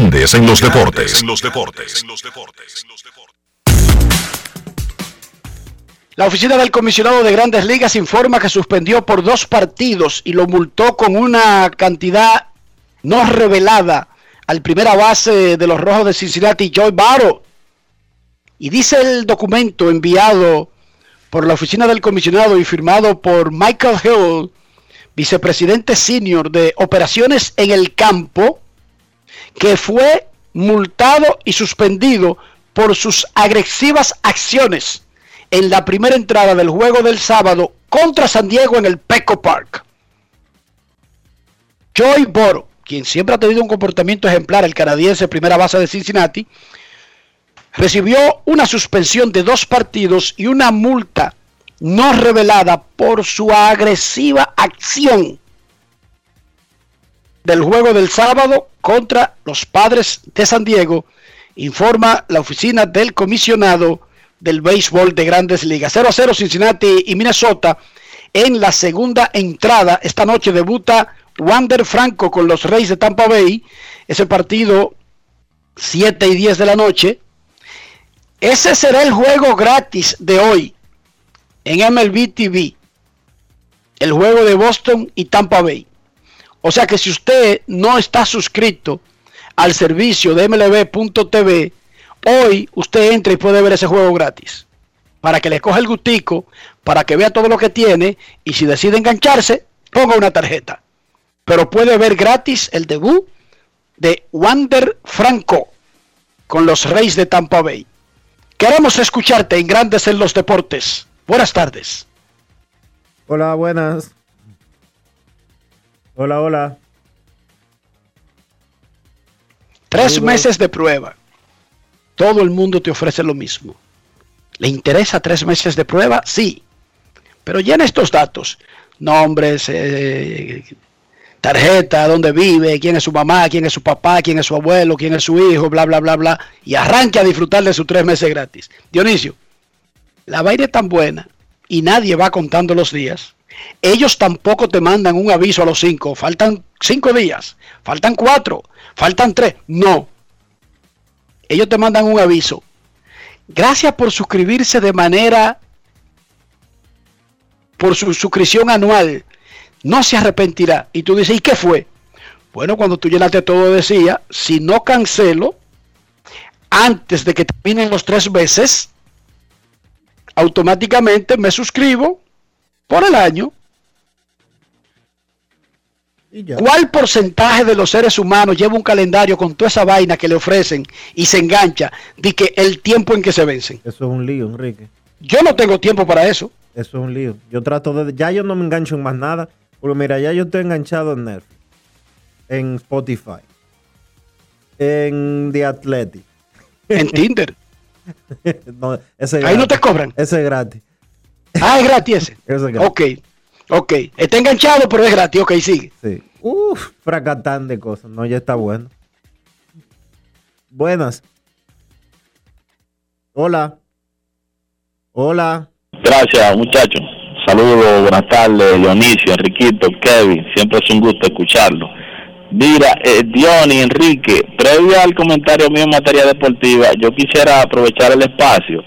Grandes en los deportes. En los deportes. En los deportes. La oficina del comisionado de grandes ligas informa que suspendió por dos partidos y lo multó con una cantidad no revelada al primera base de los Rojos de Cincinnati, Joy Barrow. Y dice el documento enviado por la oficina del comisionado y firmado por Michael Hill, vicepresidente senior de operaciones en el campo, que fue multado y suspendido por sus agresivas acciones en la primera entrada del juego del sábado contra San Diego en el Petco Park. Joy Boro, quien siempre ha tenido un comportamiento ejemplar, el canadiense primera base de Cincinnati, recibió una suspensión de dos partidos y una multa no revelada por su agresiva acción del juego del sábado contra los padres de San Diego informa la oficina del comisionado del béisbol de grandes ligas. 0 a 0 Cincinnati y Minnesota en la segunda entrada. Esta noche debuta Wander Franco con los Reyes de Tampa Bay. Ese partido 7 y 10 de la noche. Ese será el juego gratis de hoy en MLB TV. El juego de Boston y Tampa Bay. O sea que si usted no está suscrito al servicio de MLB.tv, hoy usted entra y puede ver ese juego gratis. Para que le coja el gustico, para que vea todo lo que tiene y si decide engancharse, ponga una tarjeta. Pero puede ver gratis el debut de Wander Franco con los Reyes de Tampa Bay. Queremos escucharte en Grandes en los Deportes. Buenas tardes. Hola, buenas. Hola, hola. Tres Saludos. meses de prueba. Todo el mundo te ofrece lo mismo. ¿Le interesa tres meses de prueba? Sí. Pero llena estos datos. Nombres, eh, tarjeta, dónde vive, quién es su mamá, quién es su papá, quién es su abuelo, quién es su hijo, bla, bla, bla, bla. Y arranque a disfrutar de sus tres meses gratis. Dionisio, la vaina es tan buena y nadie va contando los días. Ellos tampoco te mandan un aviso a los cinco. Faltan cinco días, faltan cuatro, faltan tres. No. Ellos te mandan un aviso. Gracias por suscribirse de manera, por su suscripción anual. No se arrepentirá. Y tú dices, ¿y qué fue? Bueno, cuando tú llenaste todo decía, si no cancelo, antes de que terminen los tres meses, automáticamente me suscribo por el año. ¿Cuál porcentaje de los seres humanos lleva un calendario con toda esa vaina que le ofrecen y se engancha de que el tiempo en que se vencen? Eso es un lío, Enrique. Yo no tengo tiempo para eso. Eso es un lío. Yo trato de. Ya yo no me engancho en más nada. Porque mira, ya yo estoy enganchado en Netflix, en Spotify, en The Athletic. En Tinder. no, ese es Ahí no te cobran. Ese es gratis. Ah, es gratis ese. Ese es gratis. Ok, ok. Está enganchado, pero es gratis. Ok, sigue. Sí. Uf, fracatán de cosas. No, ya está bueno. Buenas. Hola. Hola. Gracias, muchachos. Saludos, buenas tardes, Dionisio, Enriquito, Kevin. Siempre es un gusto escucharlo. Mira, eh, Diony, Enrique, previo al comentario mío en materia deportiva, yo quisiera aprovechar el espacio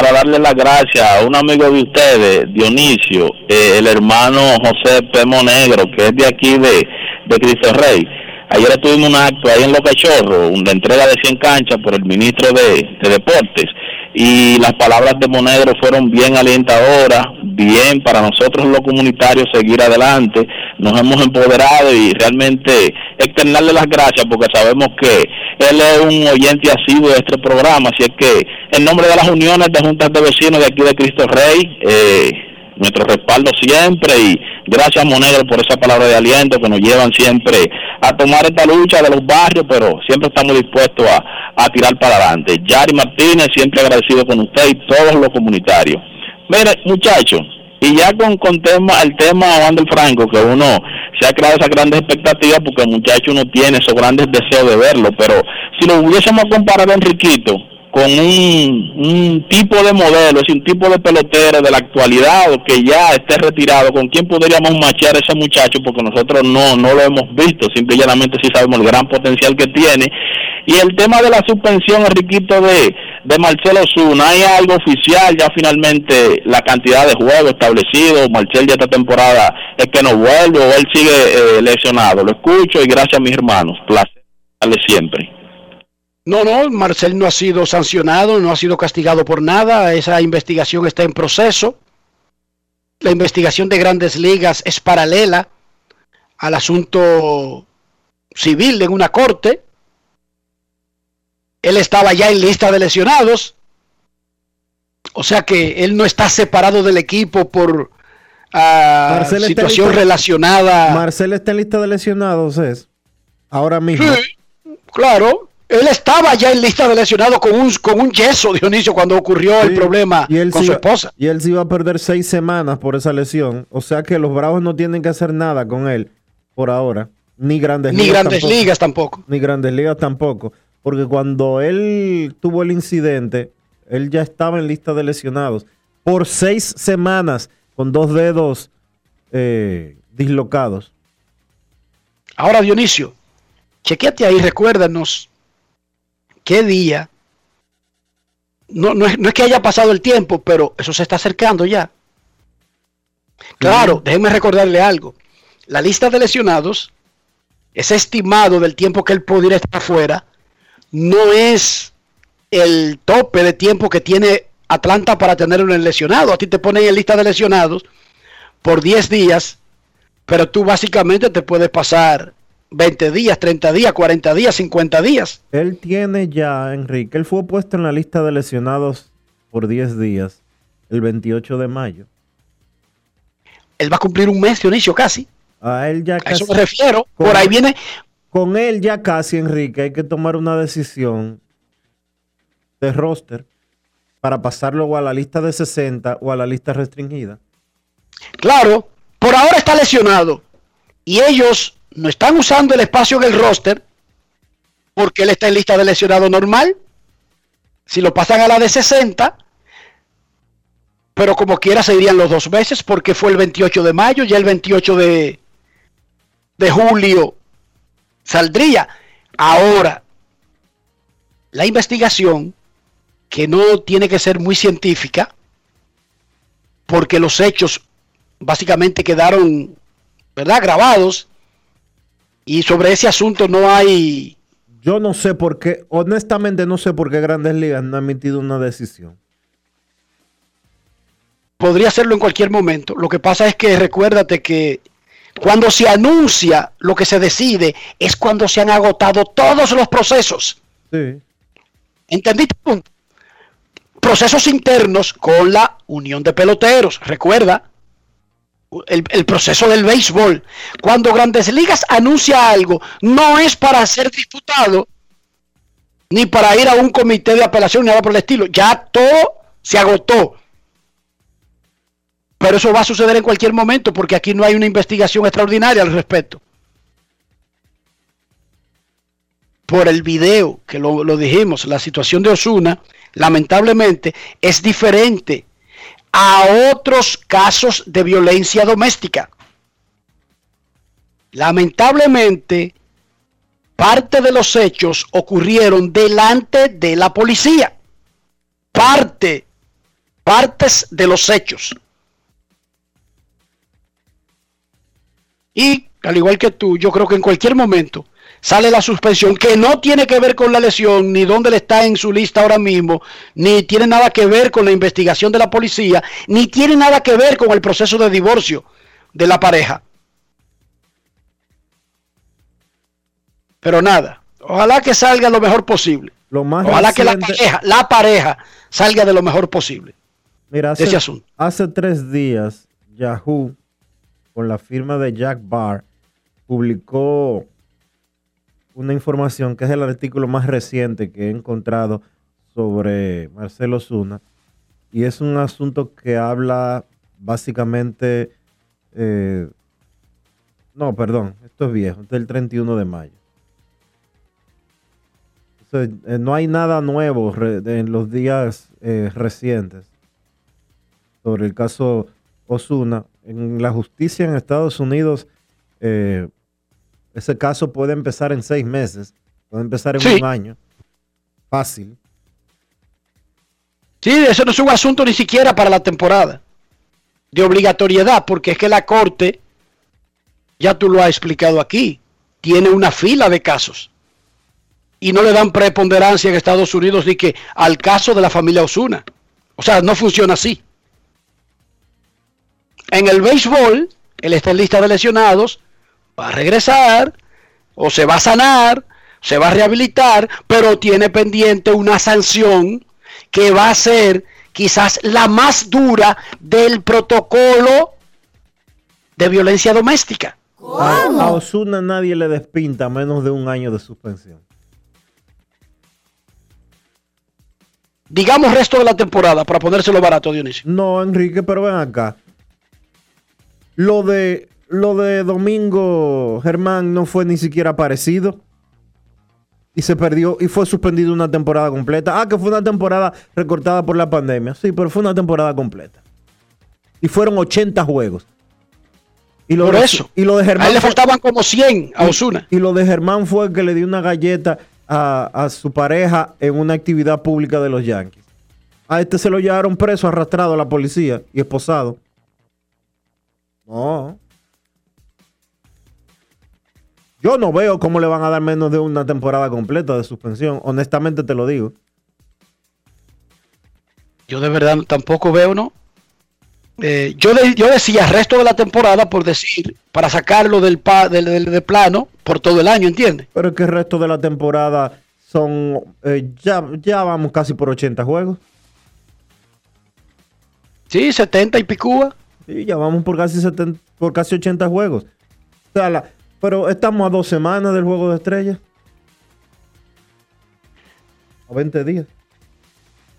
para darle las gracias a un amigo de ustedes, Dionisio, eh, el hermano José Pemo Negro, que es de aquí de, de Cristo Rey. Ayer tuvimos un acto ahí en Los Cachorros, una entrega de 100 canchas por el ministro de, de Deportes y las palabras de Monegro fueron bien alentadoras, bien para nosotros los comunitarios seguir adelante, nos hemos empoderado y realmente externarle las gracias porque sabemos que él es un oyente asiduo de este programa, así es que en nombre de las uniones de juntas de vecinos de aquí de Cristo Rey, eh, nuestro respaldo siempre y gracias Monegro por esa palabra de aliento que nos llevan siempre a tomar esta lucha de los barrios, pero siempre estamos dispuestos a, a tirar para adelante. Yari Martínez, siempre agradecido con usted y todos los comunitarios. Mire, muchachos, y ya con, con tema, el tema Juan del Franco, que uno se ha creado esas grandes expectativas porque el muchacho uno tiene esos grandes deseos de verlo, pero si lo hubiésemos comparado a Enriquito con un, tipo de modelo, es un tipo de pelotero de la actualidad o que ya esté retirado, ¿con quién podríamos machear a ese muchacho? Porque nosotros no, no lo hemos visto, simple y llanamente sí sabemos el gran potencial que tiene. Y el tema de la suspensión, Enriquito, de, de Marcelo Zuna, ¿hay algo oficial ya finalmente la cantidad de juegos establecido? Marcel ya esta temporada es que no vuelve o él sigue eh, lesionado. Lo escucho y gracias a mis hermanos. Placer siempre. No, no, Marcel no ha sido sancionado, no ha sido castigado por nada. Esa investigación está en proceso. La investigación de grandes ligas es paralela al asunto civil en una corte. Él estaba ya en lista de lesionados. O sea que él no está separado del equipo por en situación lista- relacionada. Marcel está en lista de lesionados, es. Ahora mismo. Claro, él estaba ya en lista de lesionados con un, con un yeso, Dionisio, cuando ocurrió el problema y él con su iba- esposa. Y él se iba a perder seis semanas por esa lesión. O sea que los Bravos no tienen que hacer nada con él por ahora. Ni grandes Ni ligas. grandes tampoco. ligas tampoco. Ni grandes ligas tampoco. porque cuando él tuvo el incidente, él ya estaba en lista de lesionados por seis semanas con dos dedos eh, dislocados. Ahora, Dionisio, chequeate ahí, recuérdanos qué día. No, no, es, no es que haya pasado el tiempo, pero eso se está acercando ya. Claro, déjenme recordarle algo. La lista de lesionados, ese estimado del tiempo que él podría estar fuera, no es el tope de tiempo que tiene Atlanta para tener un lesionado. A ti te ponen en lista de lesionados por 10 días, pero tú básicamente te puedes pasar 20 días, 30 días, 40 días, 50 días. Él tiene ya, Enrique, él fue puesto en la lista de lesionados por 10 días el 28 de mayo. Él va a cumplir un mes, Dionisio, casi. A él ya A casi. eso me refiero. Con- Por ahí viene. Con él ya casi, Enrique, hay que tomar una decisión de roster para pasarlo o a la lista de 60 o a la lista restringida. Claro, por ahora está lesionado. Y ellos no están usando el espacio en el roster porque él está en lista de lesionado normal. Si lo pasan a la de 60, pero como quiera se irían los dos meses porque fue el 28 de mayo, ya el 28 de, de julio saldría. Ahora, la investigación, que no tiene que ser muy científica, porque los hechos básicamente quedaron, ¿verdad?, grabados, y sobre ese asunto no hay... Yo no sé por qué, honestamente no sé por qué Grandes Ligas no ha emitido una decisión. podría hacerlo en cualquier momento. Lo que pasa es que recuérdate que cuando se anuncia lo que se decide es cuando se han agotado todos los procesos. Sí. ¿Entendiste? Procesos internos con la unión de peloteros. Recuerda el, proceso del béisbol. Cuando Grandes Ligas anuncia algo, no es para ser disputado ni para ir a un comité de apelación ni nada por el estilo. Ya todo se agotó. Pero eso va a suceder en cualquier momento porque aquí no hay una investigación extraordinaria al respecto. Por el video, que lo, lo dijimos, la situación de Osuna, lamentablemente, es diferente a otros casos de violencia doméstica. Lamentablemente, parte de los hechos ocurrieron delante de la policía. Parte, partes de los hechos. Y al igual que tú, yo creo que en cualquier momento sale la suspensión que no tiene que ver con la lesión, ni dónde le está en su lista ahora mismo, ni tiene nada que ver con la investigación de la policía, ni tiene nada que ver con el proceso de divorcio de la pareja. Pero nada, ojalá que salga lo mejor posible. Lo más Ojalá que la pareja, la pareja salga de lo mejor posible. Mira, de ese asunto. hace tres días, Yahoo, con la firma de Jack Barr, publicó una información que es el artículo más reciente que he encontrado sobre Marcelo Zuna. Y es un asunto que habla básicamente. eh, no, perdón, esto es viejo, es del 31 de mayo. Eh, no hay nada nuevo en los días eh, recientes sobre el caso Osuna. En la justicia en Estados Unidos, ese caso puede empezar en seis meses, puede empezar en Sí. un año. Fácil. Sí, eso no es un asunto ni siquiera para la temporada de obligatoriedad, porque es que la Corte, ya tú lo has explicado aquí, tiene una fila de casos. Y no le dan preponderancia en Estados Unidos ni que al caso de la familia Osuna. O sea, no funciona así. En el béisbol, él está en lista de lesionados, va a regresar, o se va a sanar, se va a rehabilitar, pero tiene pendiente una sanción que va a ser quizás la más dura del protocolo de violencia doméstica. A, a Osuna nadie le despinta menos de un año de suspensión. Digamos resto de la temporada para ponérselo barato, Dionisio. No, Enrique, pero ven acá. Lo de lo de Domingo Germán no fue ni siquiera parecido. y se perdió y fue suspendido una temporada completa. Ah, que fue una temporada recortada por la pandemia. Sí, pero fue una temporada completa. Y fueron 80 juegos. Y lo Por de- eso. Y lo de Germán A él le fue- faltaban como 100 a Osuna. y lo de Germán fue que le dio una galleta a, a su pareja en una actividad pública de los Yankees. A este se lo llevaron preso, arrastrado a la policía y esposado. No. Yo no veo cómo le van a dar menos de una temporada completa de suspensión. Honestamente te lo digo. Yo de verdad tampoco veo, ¿no? Eh, yo, de- yo decía resto de la temporada por decir, para sacarlo del, pa- del, del- del plano por todo el año, ¿entiendes? Pero es que el resto de la temporada son. eh, ya, ya vamos casi por 80 juegos. Sí, 70 y picúa. Sí, ya vamos por casi 70 por casi 80 juegos. O sea, la- pero estamos a dos semanas del juego de estrellas. A 20 días.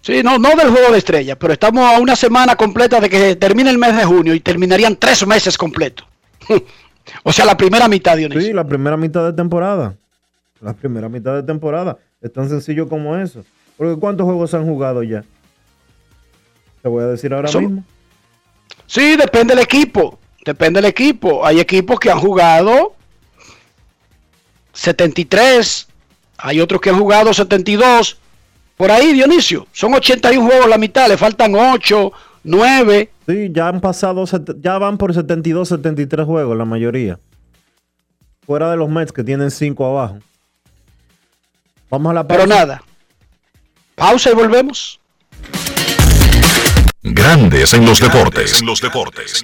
Sí, no, no del juego de estrellas, pero estamos a una semana completa de que termine el mes de junio y terminarían tres meses completos. o sea, la primera mitad, Dionisio. Sí, la primera mitad de temporada. La primera mitad de temporada. Es tan sencillo como eso. Porque ¿cuántos juegos se han jugado ya? Te voy a decir ahora mismo. Sí, depende del equipo. Depende del equipo. Hay equipos que han jugado 73. Hay otros que han jugado 72. Por ahí, Dionisio. Son 81 juegos la mitad. Le faltan 8, 9. Sí, ya han pasado, ya van por 72, 73 juegos la mayoría. Fuera de los Mets que tienen 5 abajo. Vamos a la Pero pausa. nada. Pausa y volvemos. Grandes en los deportes. En los deportes.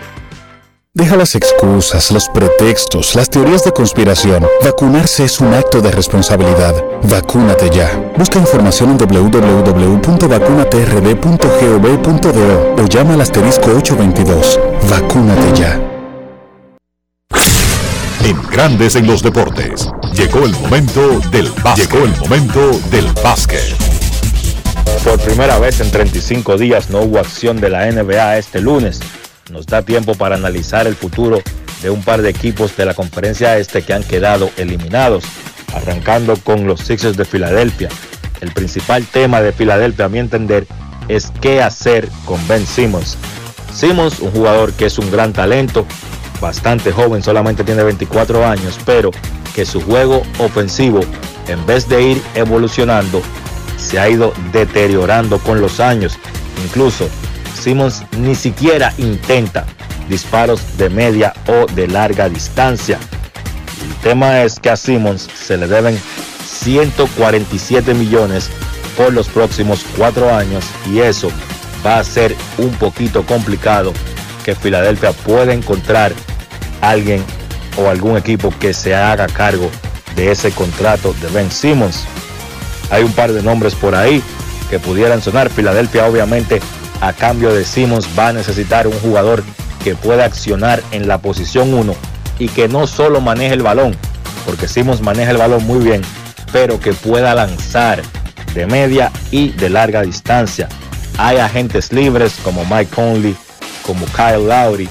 Deja las excusas, los pretextos, las teorías de conspiración. Vacunarse es un acto de responsabilidad. Vacúnate ya. Busca información en www.vacunatrd.gov.do o llama al asterisco 822. Vacúnate ya. En Grandes en los deportes. Llegó el momento del básquet. Llegó el momento del básquet. Por primera vez en 35 días no hubo acción de la NBA este lunes. Nos da tiempo para analizar el futuro de un par de equipos de la conferencia este que han quedado eliminados, arrancando con los Sixers de Filadelfia. El principal tema de Filadelfia, a mi entender, es qué hacer con Ben Simmons. Simmons, un jugador que es un gran talento, bastante joven, solamente tiene 24 años, pero que su juego ofensivo, en vez de ir evolucionando, se ha ido deteriorando con los años. Incluso Simmons ni siquiera intenta disparos de media o de larga distancia. El tema es que a Simmons se le deben 147 millones por los próximos cuatro años y eso va a ser un poquito complicado que Filadelfia pueda encontrar alguien o algún equipo que se haga cargo de ese contrato de Ben Simmons. Hay un par de nombres por ahí que pudieran sonar. Filadelfia obviamente a cambio de Simmons va a necesitar un jugador que pueda accionar en la posición 1 y que no solo maneje el balón, porque Simmons maneja el balón muy bien, pero que pueda lanzar de media y de larga distancia. Hay agentes libres como Mike Conley, como Kyle Lowry,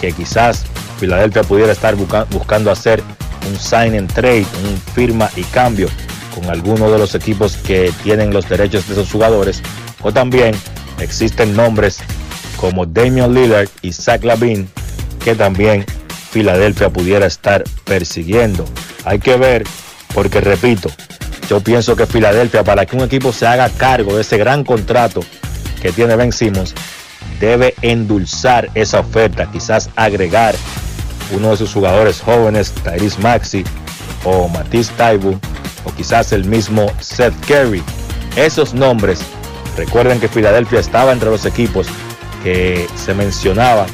que quizás Filadelfia pudiera estar busca- buscando hacer un sign and trade, un firma y cambio con alguno de los equipos que tienen los derechos de esos jugadores. O también existen nombres como Damian Lillard y Zach Lavin que también Filadelfia pudiera estar persiguiendo. Hay que ver, porque repito, yo pienso que Filadelfia, para que un equipo se haga cargo de ese gran contrato que tiene Ben Simmons, debe endulzar esa oferta, quizás agregar uno de sus jugadores jóvenes, Tyrese Maxi o Matisse Taibu, o quizás el mismo Seth Curry. Esos nombres, recuerden que Filadelfia estaba entre los equipos que se mencionaba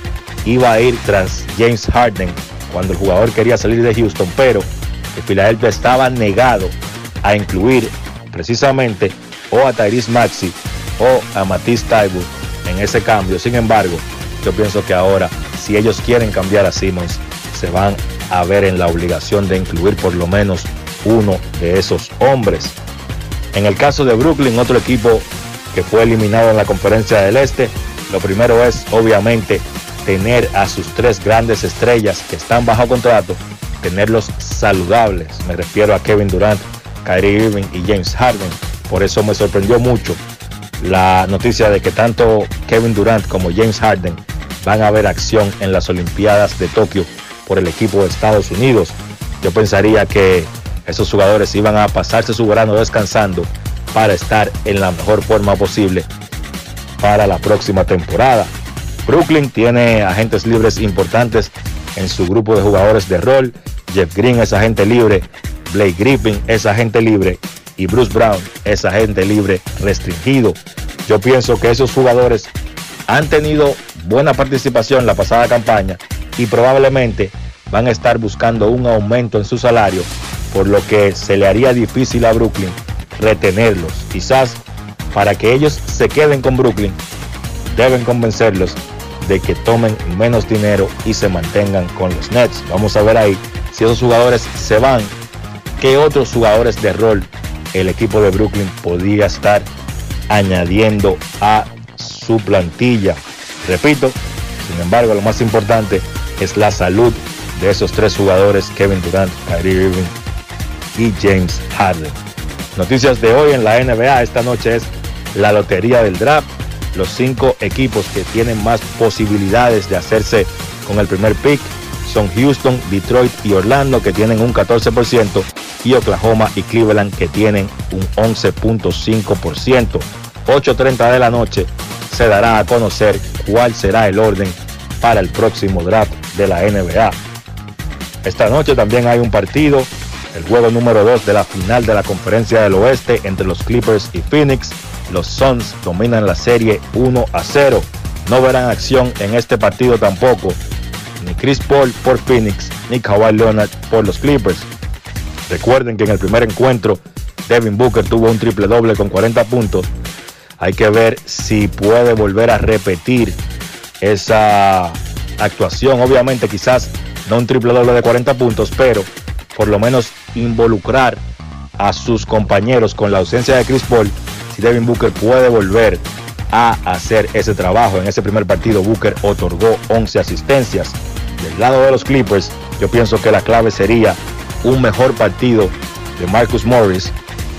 iba a ir tras James Harden cuando el jugador quería salir de Houston, pero Filadelfia estaba negado a incluir precisamente o a Tyrese Maxi o a Matisse Taibu en ese cambio. Sin embargo, yo pienso que ahora, si ellos quieren cambiar a Simmons, se van a ver en la obligación de incluir por lo menos uno de esos hombres. En el caso de Brooklyn, otro equipo que fue eliminado en la conferencia del Este, lo primero es obviamente tener a sus tres grandes estrellas que están bajo contrato, tenerlos saludables. Me refiero a Kevin Durant, Kyrie Irving y James Harden. Por eso me sorprendió mucho la noticia de que tanto Kevin Durant como James Harden van a ver acción en las Olimpiadas de Tokio por el equipo de Estados Unidos. Yo pensaría que esos jugadores iban a pasarse su verano descansando para estar en la mejor forma posible para la próxima temporada. Brooklyn tiene agentes libres importantes en su grupo de jugadores de rol. Jeff Green es agente libre, Blake Griffin es agente libre y Bruce Brown es agente libre restringido. Yo pienso que esos jugadores han tenido buena participación la pasada campaña y probablemente van a estar buscando un aumento en su salario, por lo que se le haría difícil a Brooklyn retenerlos. Quizás para que ellos se queden con Brooklyn, deben convencerlos de que tomen menos dinero y se mantengan con los Nets. Vamos a ver ahí si esos jugadores se van, qué otros jugadores de rol el equipo de Brooklyn podría estar añadiendo a su plantilla. Repito, sin embargo, lo más importante es la salud de esos tres jugadores, Kevin Durant, Kyrie Irving y James Harden. Noticias de hoy en la NBA esta noche es la lotería del draft. Los cinco equipos que tienen más posibilidades de hacerse con el primer pick son Houston, Detroit y Orlando que tienen un 14% y Oklahoma y Cleveland que tienen un 11.5%. 8.30 de la noche se dará a conocer cuál será el orden para el próximo draft de la NBA. Esta noche también hay un partido, el juego número 2 de la final de la conferencia del oeste entre los Clippers y Phoenix. Los Suns dominan la serie 1 a 0. No verán acción en este partido tampoco. Ni Chris Paul por Phoenix, ni Kawhi Leonard por los Clippers. Recuerden que en el primer encuentro Devin Booker tuvo un triple doble con 40 puntos. Hay que ver si puede volver a repetir esa actuación. Obviamente quizás no un triple doble de 40 puntos, pero por lo menos involucrar a sus compañeros con la ausencia de Chris Paul. Si Devin Booker puede volver a hacer ese trabajo. En ese primer partido Booker otorgó 11 asistencias. Del lado de los Clippers, yo pienso que la clave sería un mejor partido de Marcus Morris,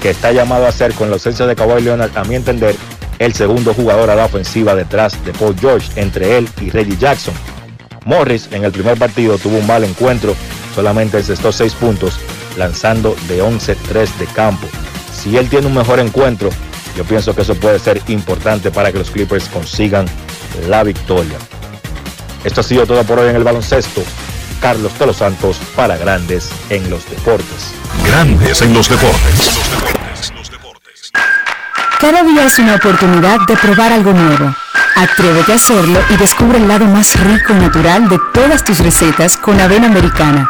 que está llamado a ser con la ausencia de Kawhi Leonard, a mi entender, el segundo jugador a la ofensiva detrás de Paul George, entre él y Reggie Jackson. Morris en el primer partido tuvo un mal encuentro, solamente encestó 6 puntos, lanzando de 11-3 de campo. Si él tiene un mejor encuentro, yo pienso que eso puede ser importante para que los Clippers consigan la victoria. Esto ha sido todo por hoy en el baloncesto. Carlos de los Santos para Grandes en los Deportes. Grandes en los Deportes. Cada día es una oportunidad de probar algo nuevo. Atrévete a hacerlo y descubre el lado más rico y natural de todas tus recetas con avena americana.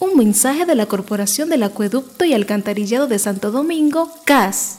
Un mensaje de la Corporación del Acueducto y Alcantarillado de Santo Domingo, CAS.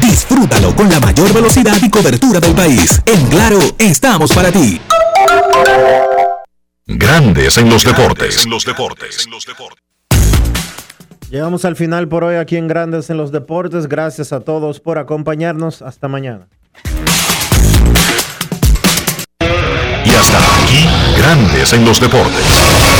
Disfrútalo con la mayor velocidad y cobertura del país. En Claro, estamos para ti. Grandes en los deportes. En los deportes. Llegamos al final por hoy aquí en Grandes en los Deportes. Gracias a todos por acompañarnos. Hasta mañana. Y hasta aquí, Grandes en los deportes.